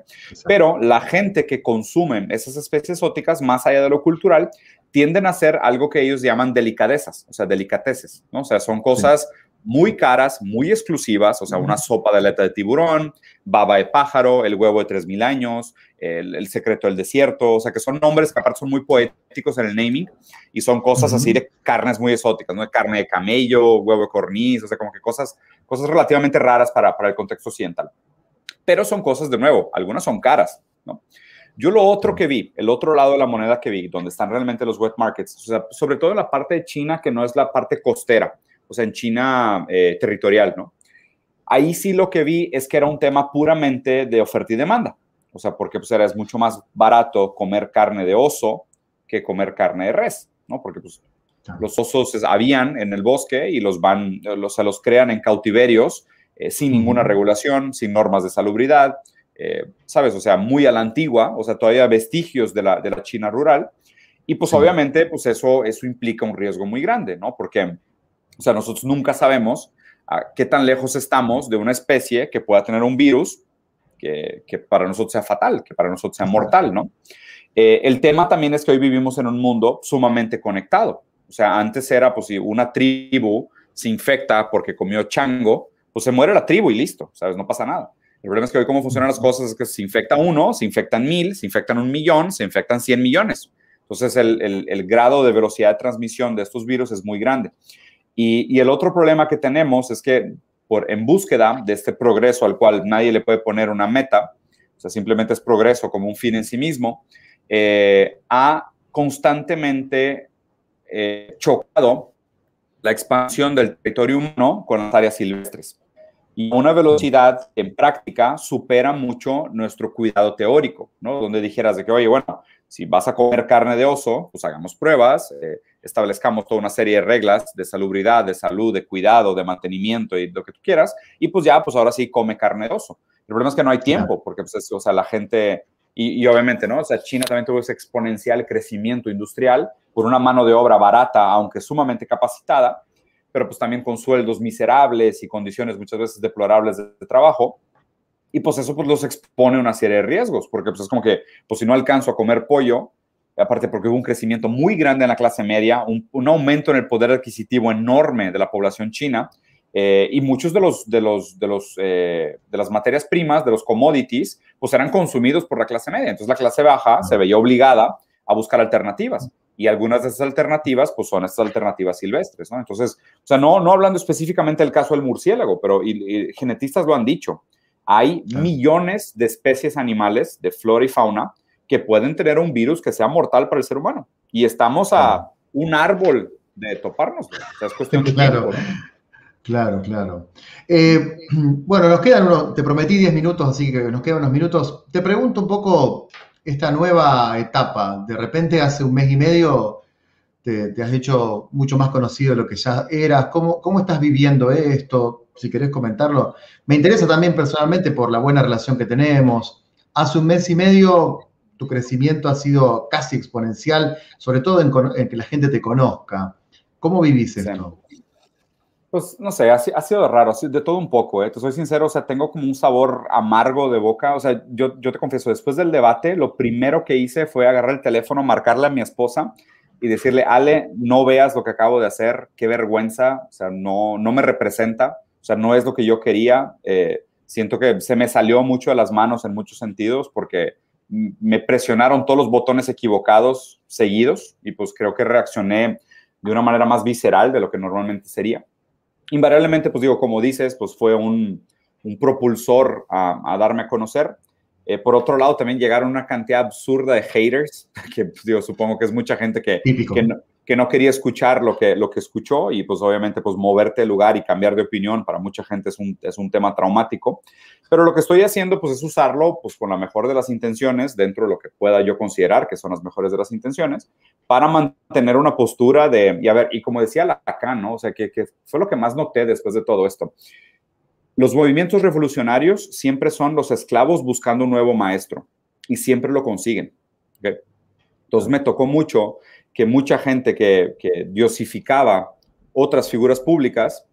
Pero la gente que consume esas especies exóticas, más allá de lo cultural, tienden a ser algo que ellos llaman delicadezas, o sea, delicateces, ¿no? O sea, son cosas muy caras, muy exclusivas, o sea, una sopa de aleta de tiburón, baba de pájaro, el huevo de 3000 años, el, secreto del desierto, o sea, que son nombres que aparte son muy poéticos en el naming y son cosas así de carnes muy exóticas, ¿no? De carne de camello, huevo de corniz, o sea, como que cosas, cosas relativamente raras para, para el contexto occidental. Pero son cosas, de nuevo, algunas son caras, ¿no? Yo lo otro que vi, el otro lado de la moneda que vi, donde están realmente los wet markets, o sea, sobre todo en la parte de China, que no es la parte costera, o sea, en China eh, territorial, ¿no? Ahí sí lo que vi es que era un tema puramente de oferta y demanda. O sea, porque pues era, es mucho más barato comer carne de oso que comer carne de res, ¿no? Porque pues los osos habían en el bosque y los van, los, se los crean en cautiverios eh, sin ninguna regulación, sin normas de salubridad, eh, ¿sabes? O sea, muy a la antigua, o sea, todavía vestigios de la, de la China rural. Y pues obviamente, pues eso, eso implica un riesgo muy grande, ¿no? Porque o sea, nosotros nunca sabemos a qué tan lejos estamos de una especie que pueda tener un virus que, para nosotros sea fatal, que para nosotros sea mortal, ¿no? Eh, el tema también es que hoy vivimos en un mundo sumamente conectado. O sea, antes era, pues, si una tribu se infecta porque comió chango, pues se muere la tribu y listo, ¿sabes? No pasa nada. El problema es que hoy cómo funcionan las cosas es que se infecta uno, se infectan mil, se infectan un millón, se infectan cien millones. Entonces, el, el grado de velocidad de transmisión de estos virus es muy grande. Y, el otro problema que tenemos es que por, en búsqueda de este progreso al cual nadie le puede poner una meta, o sea, simplemente es progreso como un fin en sí mismo, eh, ha constantemente eh, chocado la expansión del territorio humano con las áreas silvestres. Y a una velocidad en práctica supera mucho nuestro cuidado teórico, ¿no? Donde dijeras de que, oye, bueno, si vas a comer carne de oso, pues hagamos pruebas, eh, establezcamos toda una serie de reglas de salubridad, de salud, de cuidado, de mantenimiento y lo que tú quieras, y pues ya, pues ahora sí come carne de oso. El problema es que no hay tiempo, porque pues, o sea, la gente, Y, obviamente, ¿no? O sea, China también tuvo ese exponencial crecimiento industrial por una mano de obra barata, aunque sumamente capacitada, pero pues también con sueldos miserables y condiciones muchas veces deplorables de, trabajo. Y pues eso pues los expone a una serie de riesgos, porque pues es como que, pues si no alcanzo a comer pollo, aparte porque hubo un crecimiento muy grande en la clase media, un, aumento en el poder adquisitivo enorme de la población china, eh, y muchos de los de los de los eh, de las materias primas de los commodities pues eran consumidos por la clase media. Entonces la clase baja se veía obligada a buscar alternativas. Y algunas de esas alternativas, pues son estas alternativas silvestres, ¿no? Entonces, o sea, no, no hablando específicamente del caso del murciélago, pero y, genetistas lo han dicho, hay millones de especies animales de flora y fauna que pueden tener un virus que sea mortal para el ser humano. Y estamos a un árbol de toparnos. O sea, es cuestión de claro. tiempo, Claro, claro. Eh, bueno, nos quedan unos, te prometí 10 minutos, así que nos quedan unos minutos. Te pregunto un poco esta nueva etapa? De repente hace un mes y medio te, has hecho mucho más conocido de lo que ya eras. ¿Cómo, ¿Cómo estás viviendo esto? Si querés comentarlo. Me interesa también personalmente por la buena relación que tenemos. Hace un mes y medio tu crecimiento ha sido casi exponencial, sobre todo en, que la gente te conozca. ¿Cómo vivís esto? Pues no sé, ha, sido raro, de todo un poco, ¿eh? te soy sincero, o sea, tengo como un sabor amargo de boca, o sea, yo, yo te confieso, después del debate, lo primero que hice fue agarrar el teléfono, marcarle a mi esposa y decirle, Ale, no veas lo que acabo de hacer, qué vergüenza, o sea, no, no me representa, o sea, no es lo que yo quería, eh, siento que se me salió mucho de las manos en muchos sentidos porque me presionaron todos los botones equivocados seguidos y pues creo que reaccioné de una manera más visceral de lo que normalmente sería invariablemente, pues digo, como dices, pues fue un, propulsor a, darme a conocer. Eh, por otro lado, también llegaron una cantidad absurda de haters, [laughs] que pues, digo, supongo que es mucha gente que, que no, que, no, quería escuchar lo que, lo que escuchó y pues obviamente pues moverte de lugar y cambiar de opinión para mucha gente es un, es un tema traumático. Pero lo que estoy haciendo pues es usarlo pues con la mejor de las intenciones dentro de lo que pueda yo considerar que son las mejores de las intenciones para mantener una postura de, y a ver, y como decía acá, ¿no? O sea, que, que fue lo que más noté después de todo esto. Los movimientos revolucionarios siempre son los esclavos buscando un nuevo maestro y siempre lo consiguen. Entonces me tocó mucho que mucha gente que, que, diosificaba otras figuras públicas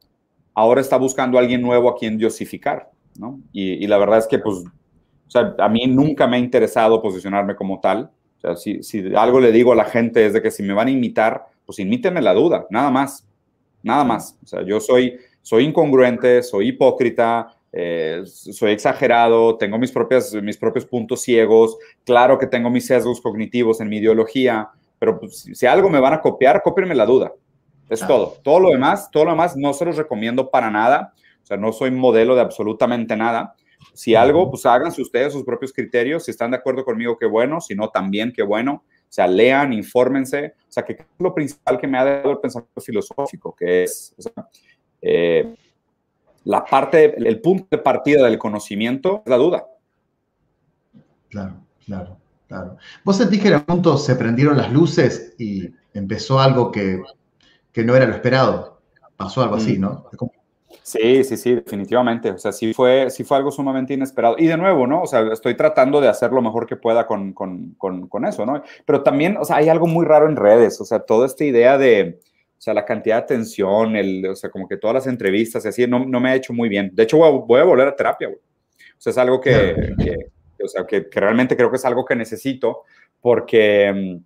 ahora está buscando a alguien nuevo a quien diosificar, ¿no? Y, y la verdad es que, pues, o sea, a mí nunca me ha interesado posicionarme como tal. O sea, si, si, algo le digo a la gente es de que si me van a imitar, pues imítenme la duda, nada más, nada más. O sea, yo soy, soy incongruente, soy hipócrita, eh, soy exagerado, tengo mis, propias, mis propios puntos ciegos, claro que tengo mis sesgos cognitivos en mi ideología, pero pues, si algo me van a copiar, cópienme la duda. Es todo. Todo lo demás, todo lo demás no se los recomiendo para nada. O sea, no soy modelo de absolutamente nada. Si algo, pues háganse ustedes sus propios criterios. Si están de acuerdo conmigo, qué bueno. Si no, también qué bueno. O sea, lean, infórmense. O sea, que es lo principal que me ha dado el pensamiento filosófico, que es eh, la parte, el punto de partida del conocimiento es la duda. Claro, claro, claro. ¿Vos sentís que en un punto se prendieron las luces y empezó algo que, que no era lo esperado? Pasó algo así, mm. ¿no? Sí, sí, sí, definitivamente. O sea, sí fue, sí fue algo sumamente inesperado. Y de nuevo, ¿no? O sea, estoy tratando de hacer lo mejor que pueda con, con, con, con eso, ¿no? Pero también, o sea, hay algo muy raro en redes. O sea, toda esta idea de, o sea, la cantidad de atención, el, o sea, como que todas las entrevistas y así, no, no me ha hecho muy bien. De hecho, voy a, volver a terapia, güey. O sea, es algo que, que o sea, que, que, realmente creo que es algo que necesito porque, mm,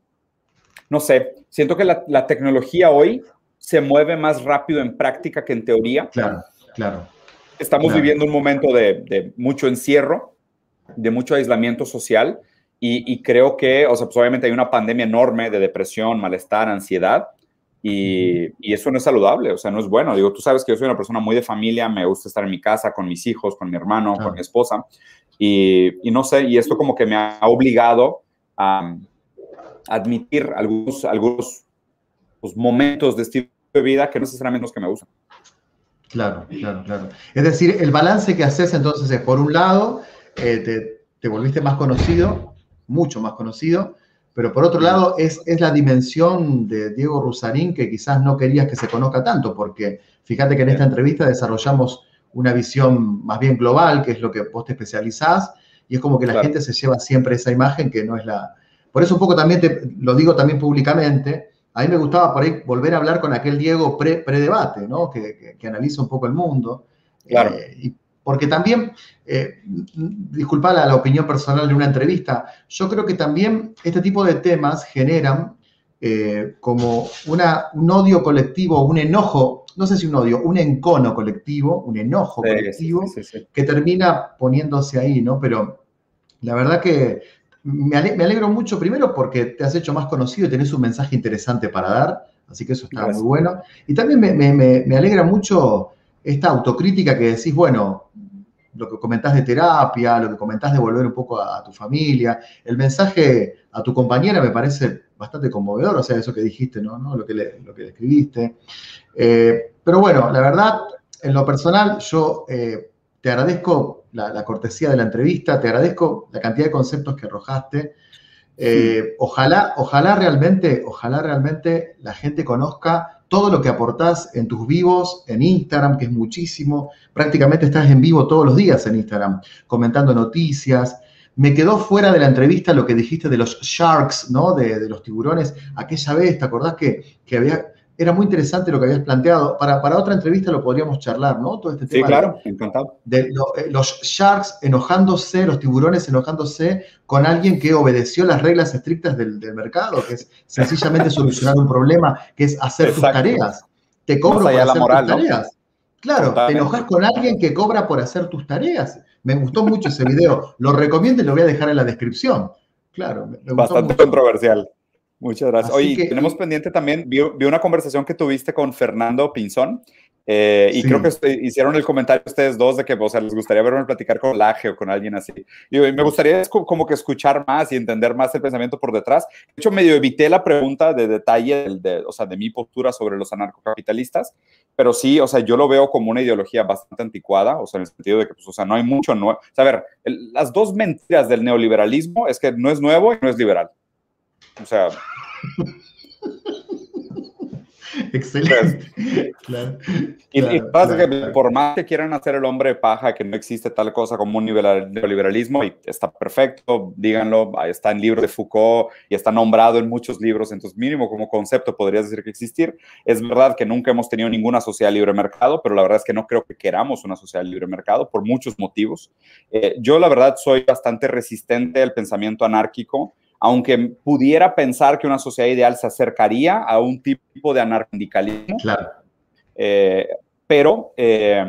no sé, siento que la, la tecnología hoy se mueve más rápido en práctica que en teoría. Claro, claro. Estamos viviendo un momento de, mucho encierro, de mucho aislamiento social y, creo que, o sea, pues obviamente hay una pandemia enorme de depresión, malestar, ansiedad y, eso no es saludable, o sea, no es bueno. Digo, tú sabes que yo soy una persona muy de familia, me gusta estar en mi casa con mis hijos, con mi hermano, con mi esposa y, no sé, y esto como que me ha obligado a admitir algunos, algunos pues, momentos de estilo de vida que no necesariamente los que me gustan. Claro, claro, claro. Es decir, el balance que haces entonces es, por un lado, eh, te, volviste más conocido, mucho más conocido, pero por otro lado es, es la dimensión de Diego Rusarín que quizás no querías que se conozca tanto, porque fíjate que en esta entrevista desarrollamos una visión más bien global, que es lo que vos te especializás, y es como que la gente se lleva siempre esa imagen que no es la... Por eso un poco también te, lo digo también públicamente, a mí me gustaba por ahí volver a hablar con aquel Diego pre-debate, ¿no? Que, que, analiza un poco el mundo. Claro. Eh, y porque también, eh, disculpa la, opinión personal de una entrevista, yo creo que también este tipo de temas generan eh, como una, un odio colectivo, un enojo, no sé si un odio, un encono colectivo, un enojo colectivo, que termina poniéndose ahí, ¿no? Pero la verdad que me, alegro mucho, primero porque te has hecho más conocido y tenés un mensaje interesante para dar, así que eso está muy bueno. Y también me alegra mucho esta autocrítica que decís, bueno, lo que comentás de terapia, lo que comentás de volver un poco a, tu familia, el mensaje a tu compañera me parece bastante conmovedor, o sea, eso que dijiste, ¿no? Lo, que le, lo que escribiste. Eh, pero bueno, la verdad, en lo personal, yo eh, te agradezco la, cortesía de la entrevista, te agradezco la cantidad de conceptos que arrojaste. Eh, ojalá, ojalá realmente, ojalá realmente la gente conozca todo lo que aportás en tus vivos, en Instagram, que es muchísimo. Prácticamente estás en vivo todos los días en Instagram, comentando noticias. Me quedó fuera de la entrevista lo que dijiste de los sharks, ¿no? De, los tiburones. Aquella vez, ¿te acordás que, que había era muy interesante lo que habías planteado. Para, para otra entrevista lo podríamos charlar, ¿no? Todo este tema. Sí, claro, encantado. De eh, los sharks enojándose, los tiburones enojándose con alguien que obedeció las reglas estrictas del, mercado, que es sencillamente [laughs] solucionar un problema, que es hacer tus tareas. Te cobro por hacer tus tareas. Claro, te enojas con alguien que cobra por hacer tus tareas. Me gustó mucho ese video. Lo recomiendo y lo voy a dejar en la descripción. Claro. Bastante controversial. Muchas gracias. Oye, tenemos pendiente también, vi, una conversación que tuviste con Fernando Pinzón, eh, y creo que hicieron el comentario ustedes dos de que, o sea, les gustaría verme platicar con Laje o con alguien así. Y me gustaría como que escuchar más y entender más el pensamiento por detrás. De hecho, medio evité la pregunta de detalle, de, o sea, de mi postura sobre los anarcocapitalistas, pero sí, o sea, yo lo veo como una ideología bastante anticuada, o sea, en el sentido de que, pues, o sea, no hay mucho nuevo. O sea, a ver, las dos mentiras del neoliberalismo es que no es nuevo y no es liberal. O sea. [laughs] Excelente. y, por más que quieran hacer el hombre paja, que no existe tal cosa como un neoliberalismo, y está perfecto, díganlo, está en libro de Foucault y está nombrado en muchos libros, entonces mínimo como concepto podrías decir que existir. Es verdad que nunca hemos tenido ninguna sociedad libre mercado, pero la verdad es que no creo que queramos una sociedad libre mercado por muchos motivos. Eh, yo la verdad soy bastante resistente al pensamiento anárquico aunque pudiera pensar que una sociedad ideal se acercaría a un tipo de anarcosindicalismo. Claro. Eh, pero eh,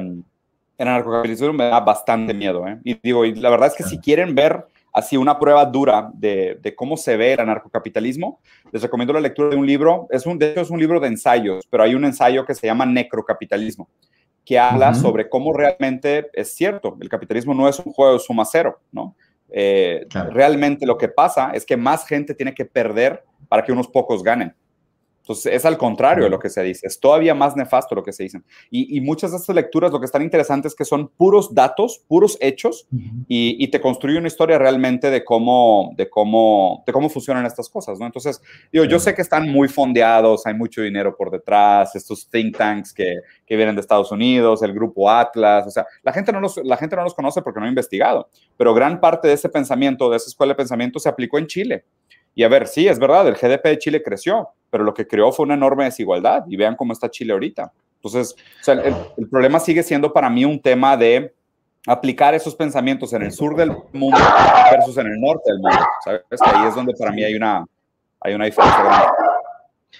el anarcocapitalismo me da bastante miedo. ¿eh? Y digo, y la verdad es que si quieren ver así una prueba dura de, cómo se ve el anarcocapitalismo, les recomiendo la lectura de un libro. Es un, de hecho, es un libro de ensayos, pero hay un ensayo que se llama Necrocapitalismo, que habla sobre cómo realmente es cierto, el capitalismo no es un juego de suma cero, ¿no? Eh, realmente lo que pasa es que más gente tiene que perder para que unos pocos ganen. Entonces, es al contrario de lo que se dice, es todavía más nefasto lo que se dice. Y, muchas de estas lecturas lo que están interesantes es que son puros datos, puros hechos, y, te construye una historia realmente de cómo, de cómo, de cómo funcionan estas cosas, ¿no? Entonces, digo, yo sé que están muy fondeados, hay mucho dinero por detrás, estos think tanks que, que vienen de Estados Unidos, el grupo Atlas, o sea, la gente, no los, la gente no los conoce porque no ha investigado, pero gran parte de ese pensamiento, de esa escuela de pensamiento, se aplicó en Chile. Y a ver, sí, es verdad, el GDP de Chile creció, pero lo que creó fue una enorme desigualdad y vean cómo está Chile ahorita. Entonces, el, problema sigue siendo para mí un tema de aplicar esos pensamientos en el sur del mundo versus en el norte del mundo. ¿sabes? Que ahí es donde para mí hay una, hay una diferencia grande.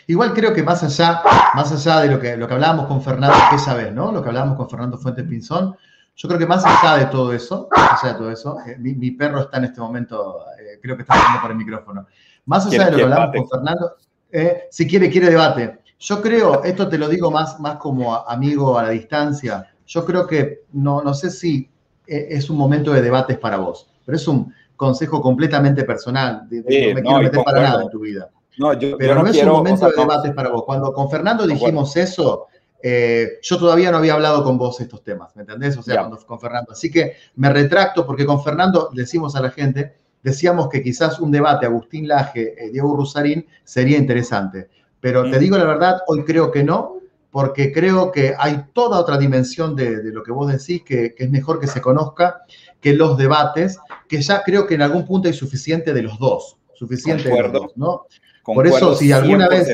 Igual creo que más allá, más allá de lo que, lo que hablábamos con Fernando aquella vez, ¿no? Lo que hablábamos con Fernando Fuentes Pinzón, yo creo que más allá de todo eso, más allá de todo eso, eh, mi, perro está en este momento, eh, creo que está hablando por el micrófono. Más allá de lo que hablamos con Fernando, eh, si quiere, quiere debate. Yo creo, esto te lo digo más, más como amigo a la distancia, yo creo que no, no sé si eh, es un momento de debates para vos, pero es un consejo completamente personal, no me quiero meter para nada en tu vida. No, yo, pero no, es un momento de debates para vos. Cuando con Fernando dijimos eso, eh, yo todavía no había hablado con vos estos temas, ¿me entendés? O sea, con Fernando. Así que me retracto porque con Fernando decimos a la gente, decíamos que quizás un debate Agustín Laje, eh, Diego Rusarín sería interesante. Pero te mm. digo la verdad, hoy creo que no. porque creo que hay toda otra dimensión de, lo que vos decís que, es mejor que se conozca que los debates, que ya creo que en algún punto hay suficiente de los dos, suficiente de los dos, ¿no? Por eso, si alguna vez,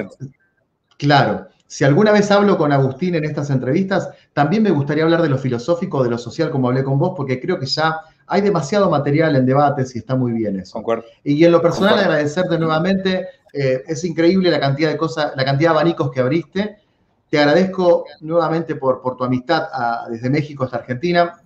claro, si alguna vez hablo con Agustín en estas entrevistas, también me gustaría hablar de lo filosófico, de lo social, como hablé con vos, porque creo que ya hay demasiado material en debates y está muy bien eso. Y en lo personal, agradecerte nuevamente. Eh, es increíble la cantidad de cosas, la cantidad de abanicos que abriste. Te agradezco nuevamente por, por tu amistad desde México hasta Argentina.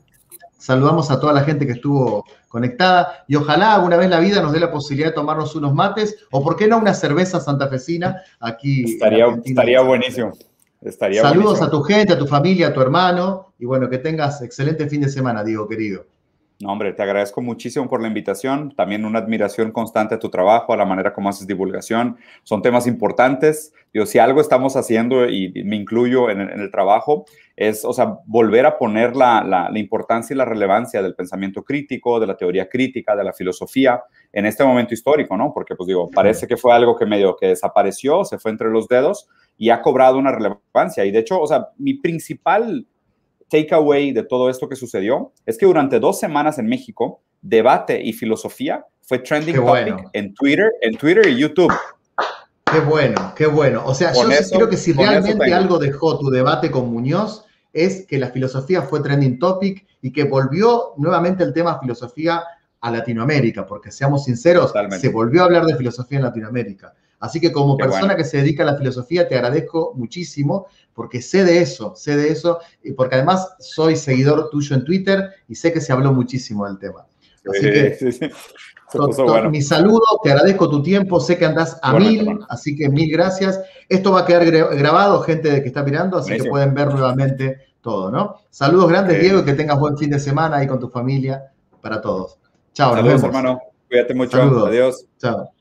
Saludamos a toda la gente que estuvo conectada y ojalá alguna vez la vida nos dé la posibilidad de tomarnos unos mates o, por qué no, una cerveza santafesina aquí. Estaría, estaría buenísimo. Estaría Saludos a tu gente, a tu familia, a tu hermano y bueno, que tengas excelente fin de semana, Diego querido. No, hombre, te agradezco muchísimo por la invitación. También una admiración constante a tu trabajo, a la manera como haces divulgación. Son temas importantes. Yo, si algo estamos haciendo, y me incluyo en, el trabajo, es, o sea, volver a poner la, la, importancia y la relevancia del pensamiento crítico, de la teoría crítica, de la filosofía en este momento histórico, ¿no? Porque, pues digo, parece que fue algo que medio que desapareció, se fue entre los dedos y ha cobrado una relevancia. Y de hecho, o sea, mi principal takeaway de todo esto que sucedió es que durante dos semanas en México, debate y filosofía fue trending topic en Twitter, en Twitter y YouTube. Qué bueno, qué bueno. O sea, yo creo que si realmente algo dejó tu debate con Muñoz es que la filosofía fue trending topic y que volvió nuevamente el tema filosofía a Latinoamérica, porque seamos sinceros, se volvió a hablar de filosofía en Latinoamérica. Así que como persona que se dedica a la filosofía, te agradezco muchísimo porque sé de eso, sé de eso, y porque además soy seguidor tuyo en Twitter y sé que se habló muchísimo del tema. Así que, mi saludo, te agradezco tu tiempo, sé que andás a mil, así que mil gracias. Esto va a quedar grabado, gente que está mirando, así que pueden ver nuevamente todo, ¿no? Saludos grandes, Diego, y que tengas buen fin de semana ahí con tu familia, para todos. Chao, Saludos, hermano. Cuídate mucho. Adiós. Chao.